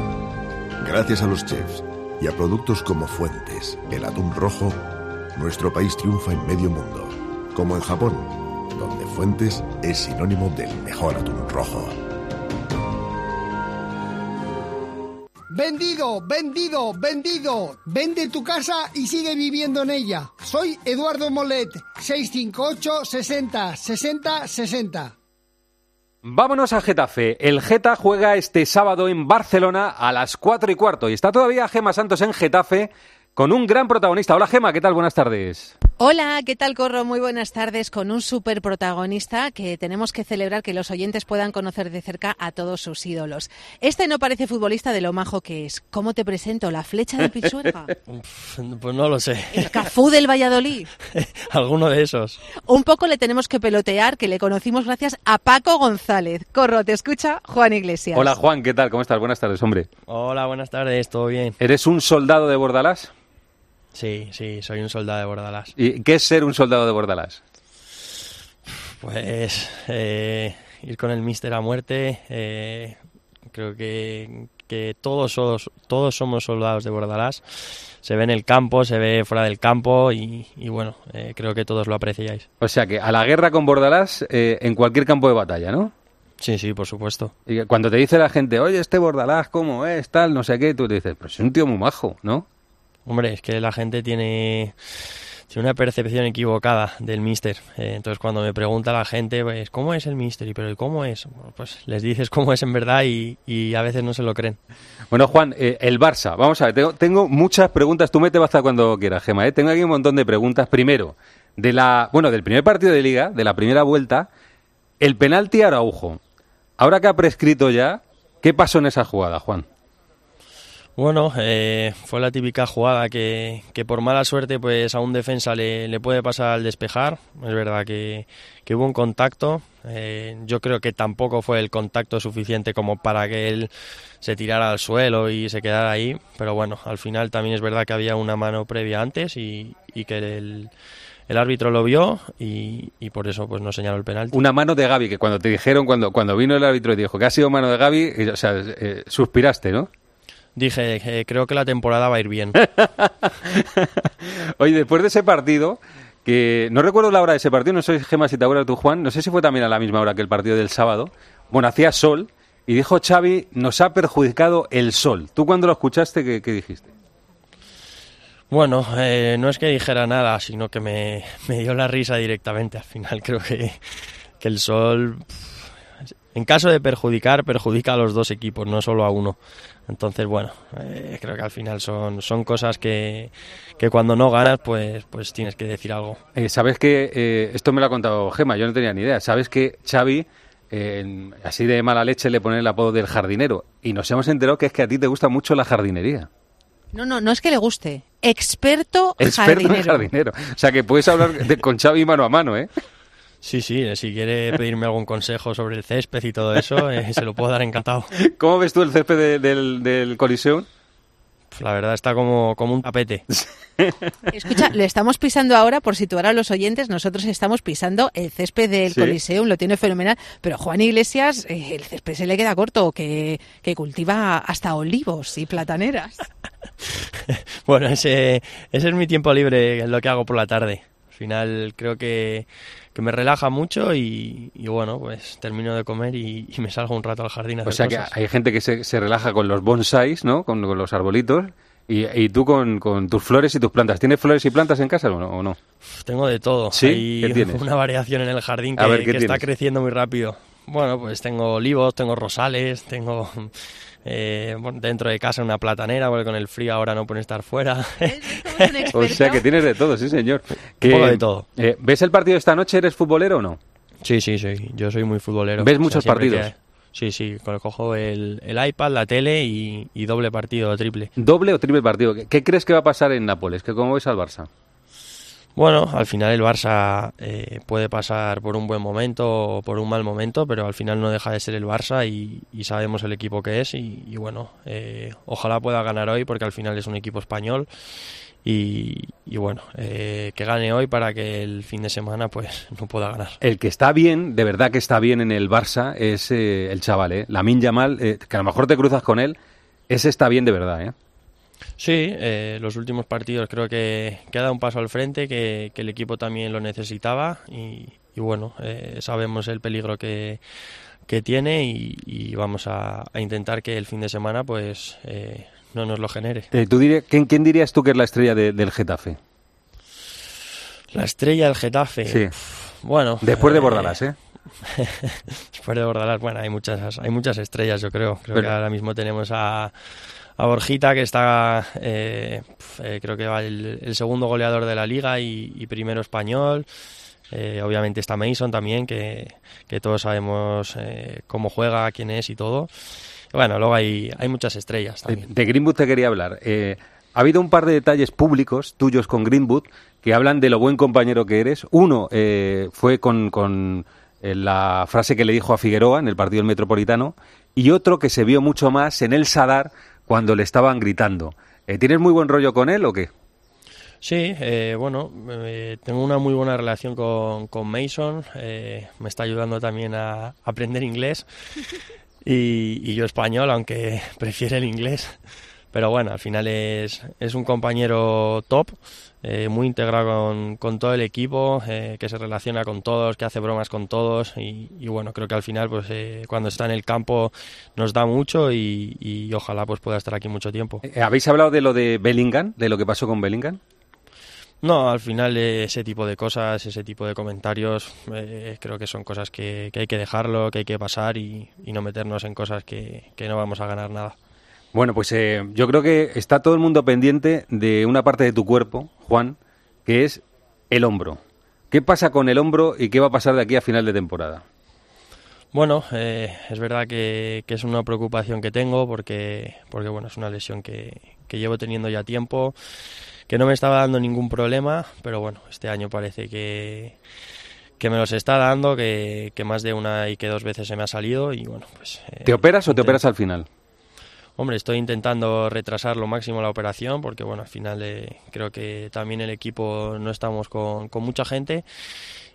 Gracias a los chefs y a productos como Fuentes, el atún rojo, nuestro país triunfa en medio mundo, como en Japón, donde Fuentes es sinónimo del mejor atún rojo. Vendido, vendido, vendido. Vende tu casa y sigue viviendo en ella. Soy Eduardo Molet, 658 60 60 60. Vámonos a Getafe. El Geta juega este sábado en Barcelona a las 4 y cuarto. Y está todavía Gema Santos en Getafe con un gran protagonista. Hola Gema, ¿qué tal? Buenas tardes. Hola, ¿qué tal Corro? Muy buenas tardes con un super protagonista que tenemos que celebrar que los oyentes puedan conocer de cerca a todos sus ídolos. Este no parece futbolista de lo majo que es. ¿Cómo te presento? ¿La flecha de Pisuerga? Pues no lo sé. ¿El Cafú del Valladolid? Alguno de esos. Un poco le tenemos que pelotear, que le conocimos gracias a Paco González. Corro, te escucha Juan Iglesias. Hola Juan, ¿qué tal? ¿Cómo estás? Buenas tardes, hombre. Hola, buenas tardes, ¿todo bien? ¿Eres un soldado de Bordalás? Sí, sí, soy un soldado de Bordalás. ¿Y qué es ser un soldado de Bordalás? Pues eh, ir con el míster a muerte, eh, creo que, que todos, os- todos somos soldados de Bordalás. Se ve en el campo, se ve fuera del campo y, bueno, eh, creo que todos lo apreciáis. O sea que a la guerra con Bordalás eh, en cualquier campo de batalla, ¿no? Sí, sí, por supuesto. Y cuando te dice la gente, oye, este Bordalás, ¿cómo es? Tal, no sé qué, tú te dices, pero es un tío muy majo, ¿no? Hombre, es que la gente tiene tiene una percepción equivocada del Mister. Eh, entonces, cuando me pregunta la gente, pues, ¿cómo es el Mister? ¿Y pero cómo es? pues les dices cómo es en verdad y, a veces no se lo creen. Bueno, Juan, eh, el Barça. Vamos a ver, tengo, muchas preguntas. Tú me te basta cuando quieras, Gema. ¿eh? Tengo aquí un montón de preguntas. Primero, de la, bueno, del primer partido de Liga, de la primera vuelta, el penalti a Araujo. Ahora que ha prescrito ya, ¿qué pasó en esa jugada, Juan? Bueno, eh, fue la típica jugada que, que, por mala suerte pues a un defensa le, le puede pasar al despejar. Es verdad que, que hubo un contacto. Eh, yo creo que tampoco fue el contacto suficiente como para que él se tirara al suelo y se quedara ahí. Pero bueno, al final también es verdad que había una mano previa antes y, y que el, el árbitro lo vio y, y, por eso pues no señaló el penalti. Una mano de Gaby, que cuando te dijeron, cuando, cuando vino el árbitro y dijo que ha sido mano de Gaby, o sea, eh, suspiraste, ¿no? Dije, eh, creo que la temporada va a ir bien. Oye, después de ese partido, que no recuerdo la hora de ese partido, no sé Gemma si te acuerdas tú, Juan, no sé si fue también a la misma hora que el partido del sábado. Bueno, hacía sol y dijo Xavi, nos ha perjudicado el sol. ¿Tú cuando lo escuchaste, qué, dijiste? Bueno, eh, no es que dijera nada, sino que me, dio la risa directamente. Al final creo que, que el sol, en caso de perjudicar, perjudica a los dos equipos, no solo a uno. Entonces, bueno, eh, creo que al final son, son cosas que, que, cuando no ganas, pues, pues tienes que decir algo. Eh, Sabes que, eh, esto me lo ha contado Gema, yo no tenía ni idea. Sabes que Xavi, así de mala leche, le pone el apodo del jardinero. Y nos hemos enterado que es que a ti te gusta mucho la jardinería. No, no, no es que le guste. Experto, Experto jardinero. jardinero. O sea, que puedes hablar de, con Xavi mano a mano, ¿eh? Sí, sí, eh, si quiere pedirme algún consejo sobre el césped y todo eso, eh, se lo puedo dar encantado. ¿Cómo ves tú el césped del, del Coliseum? Pues la verdad está como, como un tapete. Escucha, le estamos pisando ahora, por situar a los oyentes, nosotros estamos pisando el césped del Coliseum, lo tiene fenomenal, pero Juan Iglesias, eh, el césped se le queda corto, que, que cultiva hasta olivos y plataneras. bueno, ese, ese es mi tiempo libre, lo que hago por la tarde. Al final creo que que me relaja mucho y, bueno, pues termino de comer y, me salgo un rato al jardín a O sea que hay gente que se, se, relaja con los bonsais, ¿no? Con, los arbolitos. Y, tú con, tus flores y tus plantas. ¿Tienes flores y plantas en casa o no? Tengo de todo. ¿Sí? Hay tienes? una variación en el jardín que, que está creciendo muy rápido. Bueno, pues tengo olivos, tengo rosales, tengo eh, dentro de casa una platanera, porque con el frío ahora no puede estar fuera. o sea que tienes de todo, sí señor. Un poco de todo. Eh, ¿Ves el partido esta noche? ¿Eres futbolero o no? Sí, sí, sí. Yo soy muy futbolero. ¿Ves muchos partidos? Sí, sí, cojo el, el iPad, la tele y, y, doble partido o triple. ¿Doble o triple partido? ¿Qué crees que va a pasar en Nápoles? ¿Cómo ves al Barça? Bueno, al final el Barça eh, puede pasar por un buen momento o por un mal momento, pero al final no deja de ser el Barça y, sabemos el equipo que es y, bueno, eh, ojalá pueda ganar hoy porque al final es un equipo español y, bueno, eh, que gane hoy para que el fin de semana pues no pueda ganar. El que está bien, de verdad que está bien en el Barça es el chaval, ¿eh? La Minja Mal, que a lo mejor te cruzas con él, ese está bien de verdad, ¿eh? Sí, eh, los últimos partidos creo que, que, ha dado un paso al frente, que, el equipo también lo necesitaba y, bueno, eh, sabemos el peligro que, que tiene y, vamos a, intentar que el fin de semana pues eh, no nos lo genere. ¿tú ¿quién, ¿quién, dirías tú que es la estrella del Getafe? La estrella del Getafe. Sí. Bueno. Después de Bordalás, ¿eh? Después de Bordalás, bueno, hay muchas, hay muchas estrellas, yo creo. Creo que ahora mismo tenemos a a Borjita, que está, eh, eh, creo que va el, segundo goleador de la liga y, primero español. Eh, obviamente está Mason también, que, todos sabemos cómo juega, quién es y todo. Bueno, luego hay, hay muchas estrellas también. De Greenwood te quería hablar. ha habido un par de detalles públicos tuyos con Greenwood que hablan de lo buen compañero que eres. Uno fue con, con la frase que le dijo a Figueroa en el partido del Metropolitano y otro que se vio mucho más en el Sadar cuando le estaban gritando. Eh, ¿Tienes muy buen rollo con él o qué? Sí, eh, bueno, eh, tengo una muy buena relación con, con Mason, me está ayudando también a aprender inglés y, yo español, aunque prefiere el inglés. Pero bueno, al final es, es un compañero top, eh, muy integrado con, con, todo el equipo, eh, que se relaciona con todos, que hace bromas con todos y, y bueno, creo que al final pues eh, cuando está en el campo nos da mucho y, y ojalá pues pueda estar aquí mucho tiempo. ¿Habéis hablado de lo de Bellingham, de lo que pasó con Bellingham? No, al final eh, ese tipo de cosas, ese tipo de comentarios, eh, creo que son cosas que, que, hay que dejarlo, que hay que pasar y, y no meternos en cosas que, que, no vamos a ganar nada. Bueno, pues eh, yo creo que está todo el mundo pendiente de una parte de tu cuerpo, Juan, que es el hombro. ¿Qué pasa con el hombro y qué va a pasar de aquí a final de temporada? Bueno, eh, es verdad que, que, es una preocupación que tengo porque, porque bueno, es una lesión que, que llevo teniendo ya tiempo que no me estaba dando ningún problema, pero bueno, este año parece que, que me los está dando, que, que, más de una y que dos veces se me ha salido y bueno, pues... Eh, ¿Te operas o te operas al final? Hombre, estoy intentando retrasar lo máximo la operación porque bueno, al final eh, creo que también el equipo no estamos con, con mucha gente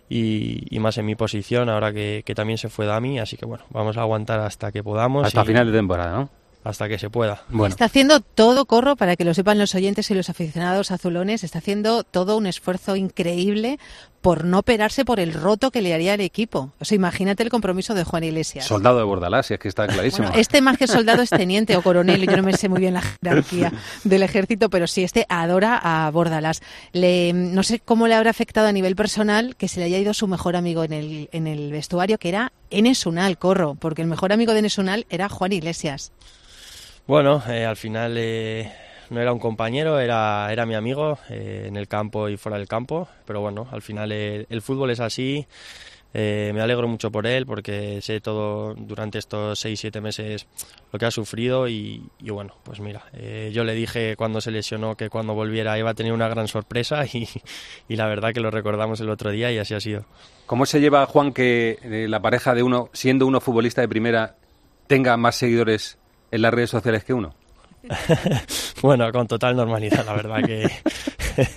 y, y, más en mi posición ahora que, que, también se fue Dami, así que bueno, vamos a aguantar hasta que podamos. Hasta y, final de temporada, ¿no? hasta que se pueda. Bueno. Está haciendo todo, Corro, para que lo sepan los oyentes y los aficionados azulones, está haciendo todo un esfuerzo increíble por no operarse por el roto que le haría al equipo. O sea, imagínate el compromiso de Juan Iglesias. Soldado de Bordalás, es que está clarísimo. Bueno, este más que soldado es teniente o coronel, yo no me sé muy bien la jerarquía del ejército, pero sí, este adora a Bordalás. Le, no sé cómo le habrá afectado a nivel personal que se le haya ido su mejor amigo en el, en el vestuario, que era Enes Unal, Corro, porque el mejor amigo de Enes Unal era Juan Iglesias. Bueno, eh, al final eh, no era un compañero, era, era mi amigo eh, en el campo y fuera del campo, pero bueno, al final eh, el fútbol es así. me alegro mucho por él porque sé todo durante estos 6-7 meses lo que ha sufrido y, bueno, pues mira, yo le dije cuando se lesionó que cuando volviera iba a tener una gran sorpresa y, la verdad que lo recordamos el otro día y así ha sido. ¿Cómo se lleva, Juan, que la pareja de uno, siendo uno futbolista de primera, tenga más seguidores en las redes sociales que uno? bueno, con total normalidad, la verdad que,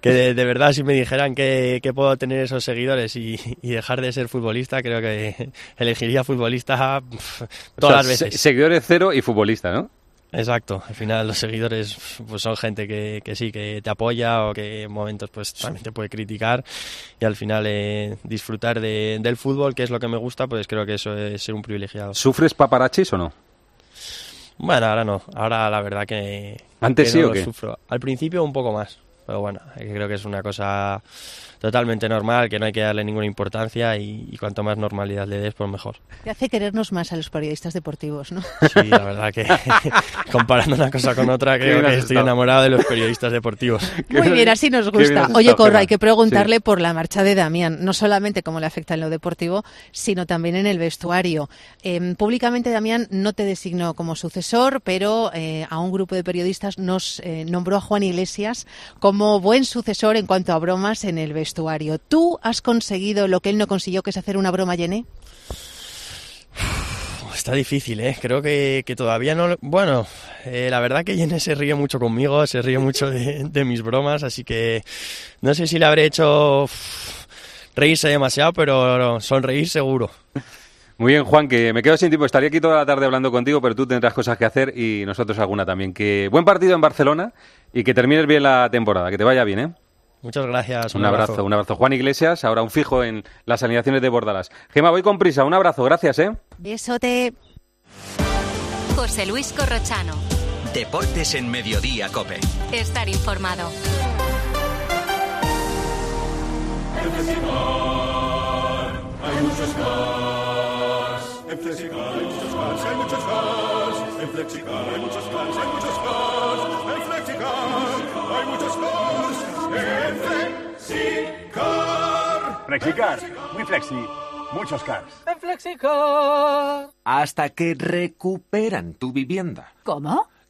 que de, de, verdad si me dijeran que, que puedo tener esos seguidores y, y, dejar de ser futbolista, creo que elegiría futbolista pff, todas o sea, las veces. Seguidores cero y futbolista, ¿no? Exacto, al final los seguidores pues son gente que, que, sí, que te apoya o que en momentos pues también te puede criticar y al final eh, disfrutar de, del fútbol, que es lo que me gusta, pues creo que eso es ser un privilegiado. ¿Sufres paparachis o no? Bueno, ahora no. Ahora la verdad que. ¿Antes que sí no o qué? Sufro. Al principio un poco más. Pero bueno, creo que es una cosa totalmente normal, que no hay que darle ninguna importancia y, y, cuanto más normalidad le des, pues mejor. Te hace querernos más a los periodistas deportivos, ¿no? Sí, la verdad que comparando una cosa con otra, creo que estoy enamorado de los periodistas deportivos. Muy bien, así nos gusta. Oye, Corro, hay que preguntarle sí. por la marcha de Damián, no solamente cómo le afecta en lo deportivo, sino también en el vestuario. Eh, públicamente Damián no te designó como sucesor, pero eh, a un grupo de periodistas nos eh, nombró a Juan Iglesias como buen sucesor en cuanto a bromas en el vestuario. ¿Tú has conseguido lo que él no consiguió, que es hacer una broma, Yené? Está difícil, ¿eh? Creo que, que todavía no... Bueno, eh, la verdad que Yené se ríe mucho conmigo, se ríe mucho de, de, mis bromas, así que no sé si le habré hecho uff, reírse demasiado, pero sonreír seguro. Muy bien, Juan, que me quedo sin tiempo. Estaría aquí toda la tarde hablando contigo, pero tú tendrás cosas que hacer y nosotros alguna también. Que buen partido en Barcelona y que termines bien la temporada. Que te vaya bien, ¿eh? Muchas gracias. Un, un abrazo. abrazo. un abrazo. Juan Iglesias, ahora un fijo en las alineaciones de Bordalas. Gema, voy con prisa. Un abrazo, gracias, ¿eh? Besote. José Luis Corrochano. Deportes en Mediodía, Cope. Estar informado. En Flexicar hay muchos cars. En Flexicar hay muchos cars, hay muchos cars. En Flexicar hay muchos cars, hay muchos FlexiCar. Muy flexi, muchos cars. En FlexiCar. Hasta que recuperan tu vivienda. ¿Cómo?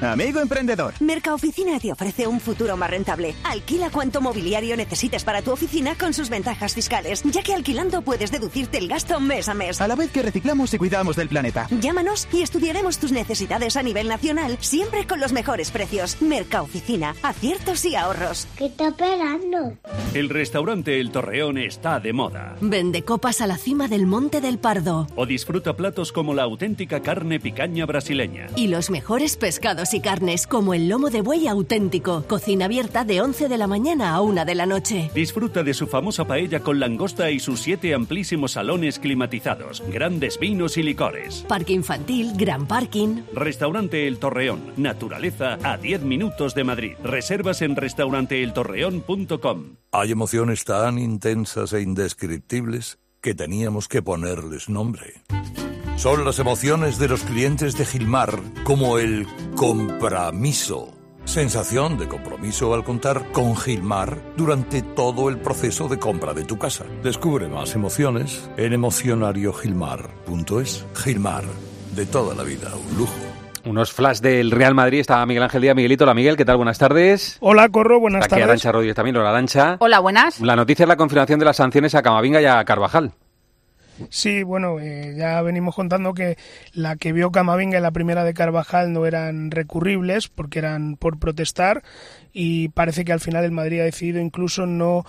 Amigo emprendedor. Mercaoficina te ofrece un futuro más rentable. Alquila cuanto mobiliario necesites para tu oficina con sus ventajas fiscales, ya que alquilando puedes deducirte el gasto mes a mes. A la vez que reciclamos y cuidamos del planeta. Llámanos y estudiaremos tus necesidades a nivel nacional, siempre con los mejores precios. Mercaoficina, aciertos y ahorros. ¿Qué está esperando? El restaurante El Torreón está de moda. Vende copas a la cima del Monte del Pardo. O disfruta platos como la auténtica carne picaña brasileña. Y los mejores pescados y carnes como el lomo de buey auténtico. Cocina abierta de 11 de la mañana a 1 de la noche. Disfruta de su famosa paella con langosta y sus siete amplísimos salones climatizados, grandes vinos y licores. Parque infantil, gran parking. Restaurante El Torreón. Naturaleza a 10 minutos de Madrid. Reservas en restauranteeltorreón.com. Hay emociones tan intensas e indescriptibles que teníamos que ponerles nombre. Son las emociones de los clientes de Gilmar, como el compromiso. Sensación de compromiso al contar con Gilmar durante todo el proceso de compra de tu casa. Descubre más emociones en emocionariogilmar.es. Gilmar, de toda la vida, un lujo. Unos flash del Real Madrid. Está Miguel Ángel Díaz. Miguelito, hola Miguel, ¿qué tal? Buenas tardes. Hola, Corro, buenas Está aquí tardes. Arancha Rodríguez también, hola Arancha. Hola, buenas. La noticia es la confirmación de las sanciones a Camavinga y a Carvajal. Sí, bueno, eh, ya venimos contando que la que vio Camavinga y la primera de Carvajal no eran recurribles porque eran por protestar y parece que al final el Madrid ha decidido incluso no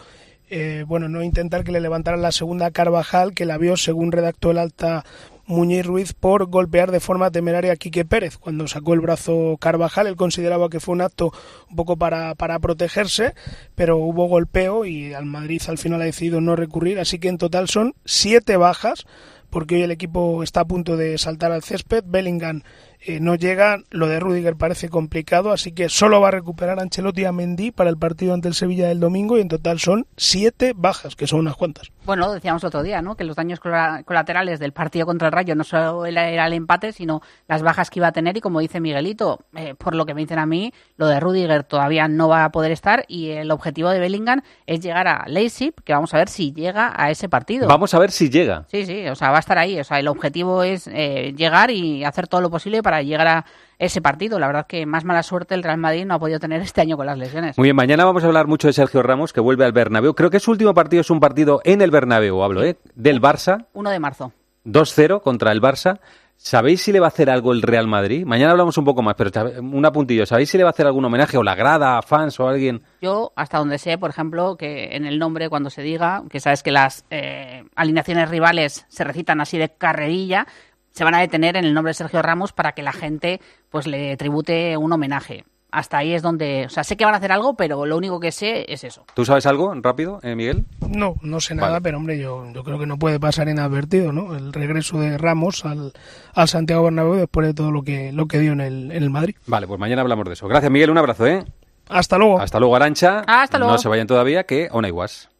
eh, bueno no intentar que le levantaran la segunda Carvajal que la vio según redactó el alta Muñiz Ruiz por golpear de forma temeraria a Quique Pérez. Cuando sacó el brazo Carvajal, él consideraba que fue un acto un poco para, para protegerse, pero hubo golpeo y al Madrid al final ha decidido no recurrir. Así que en total son siete bajas, porque hoy el equipo está a punto de saltar al césped. Bellingham eh, no llega, lo de Rudiger parece complicado, así que solo va a recuperar Ancelotti y a Mendy para el partido ante el Sevilla del domingo y en total son siete bajas, que son unas cuantas. Bueno, lo decíamos otro día, ¿no? Que los daños cola- colaterales del partido contra el Rayo no solo era era el empate, sino las bajas que iba a tener. Y como dice Miguelito, eh, por lo que me dicen a mí, lo de Rudiger todavía no va a poder estar. Y el objetivo de Bellingham es llegar a Leipzig, que vamos a ver si llega a ese partido. Vamos a ver si llega. Sí, sí, o sea, va a estar ahí. O sea, el objetivo es eh, llegar y hacer todo lo posible para llegar a ese partido. La verdad que más mala suerte el Real Madrid no ha podido tener este año con las lesiones. Muy bien, mañana vamos a hablar mucho de Sergio Ramos, que vuelve al Bernabéu. Creo que su último partido es un partido en el Bernabéu, hablo, ¿eh? Del Barça, 1 de marzo. 2-0 contra el Barça. ¿Sabéis si le va a hacer algo el Real Madrid? Mañana hablamos un poco más, pero un apuntillo. ¿Sabéis si le va a hacer algún homenaje o la grada, a fans o a alguien? Yo, hasta donde sé, por ejemplo, que en el nombre, cuando se diga, que sabes que las eh, alineaciones rivales se recitan así de carrerilla, se van a detener en el nombre de Sergio Ramos para que la gente pues le tribute un homenaje. Hasta ahí es donde, o sea, sé que van a hacer algo, pero lo único que sé es eso. ¿Tú sabes algo rápido, eh, Miguel? No, no sé nada, Vale. pero hombre, yo, yo creo que no puede pasar inadvertido, ¿no? El regreso de Ramos al, al Santiago Bernabéu después de todo lo que, lo que dio en el, en el Madrid. Vale, pues mañana hablamos de eso. Gracias, Miguel. Un abrazo, ¿eh? Hasta luego. Hasta luego, Arancha. Hasta luego. No se vayan todavía, que Ona Iguas.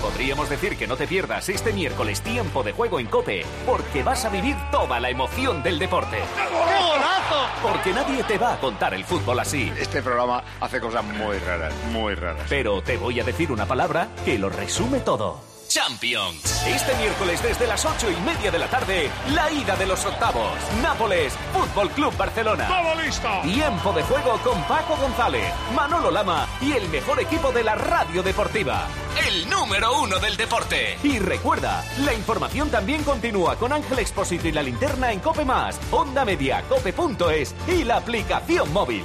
Podríamos decir que no te pierdas este miércoles tiempo de juego en Cope, porque vas a vivir toda la emoción del deporte. ¡Qué golazo! Porque nadie te va a contar el fútbol así. Este programa hace cosas muy raras, muy raras. Pero te voy a decir una palabra que lo resume todo. Champions. Este miércoles desde las ocho y media de la tarde, la ida de los octavos. Nápoles, Fútbol Club Barcelona. ¡Todo listo! Tiempo de juego con Paco González, Manolo Lama y el mejor equipo de la radio deportiva. El número uno del deporte. Y recuerda, la información también continúa con Ángel Expósito y la linterna en Cope Más, Onda Media, Cope.es y la aplicación móvil.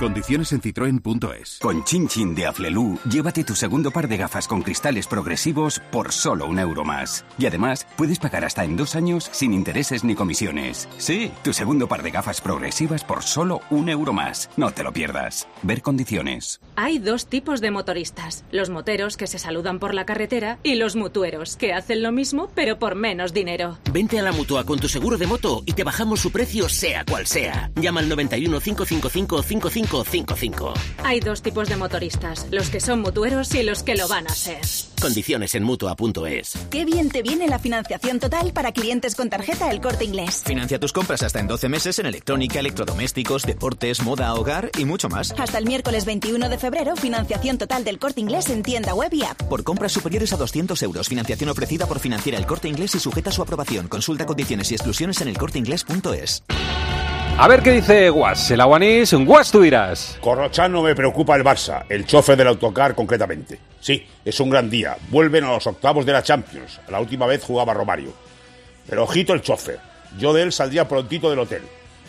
Condiciones en citroen.es. Con Chin Chin de Aflelu, llévate tu segundo par de gafas con cristales progresivos por solo un euro más. Y además, puedes pagar hasta en dos años sin intereses ni comisiones. Sí, tu segundo par de gafas progresivas por solo un euro más. No te lo pierdas. Ver condiciones. Hay dos tipos de motoristas, los moteros que se saludan por la carretera y los mutueros que hacen lo mismo pero por menos dinero. Vente a la mutua con tu seguro de moto y te bajamos su precio sea cual sea. Llama al 91 555 5555 5555. Hay dos tipos de motoristas, los que son mutueros y los que lo van a ser. Condiciones en Mutua.es. Qué bien te viene la financiación total para clientes con tarjeta El Corte Inglés. Financia tus compras hasta en 12 meses en electrónica, electrodomésticos, deportes, moda, hogar y mucho más. Hasta el miércoles 21 de febrero, financiación total del Corte Inglés en tienda web y app. Por compras superiores a 200 euros, financiación ofrecida por Financiera El Corte Inglés y sujeta a su aprobación. Consulta condiciones y exclusiones en elcorteinglés.es. A ver qué dice Guas, el aguanís. Guas, tú dirás. Corrochán no me preocupa el Barça, el chofer del autocar concretamente. Sí, es un gran día. Vuelven a los octavos de la Champions. La última vez jugaba Romario. Pero ojito el chofer. Yo de él saldría prontito del hotel.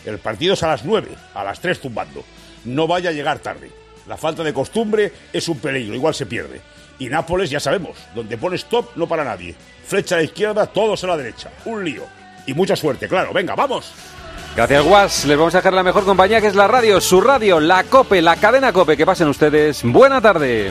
El partido es a las 9, a las 3 tumbando. No vaya a llegar tarde. La falta de costumbre es un peligro, igual se pierde. Y Nápoles ya sabemos, donde pone stop no para nadie. Flecha a la izquierda, todos a la derecha. Un lío. Y mucha suerte, claro. Venga, vamos. Gracias, Guas. Les vamos a dejar la mejor compañía que es la radio, su radio, la COPE, la cadena COPE. Que pasen ustedes. Buena tarde.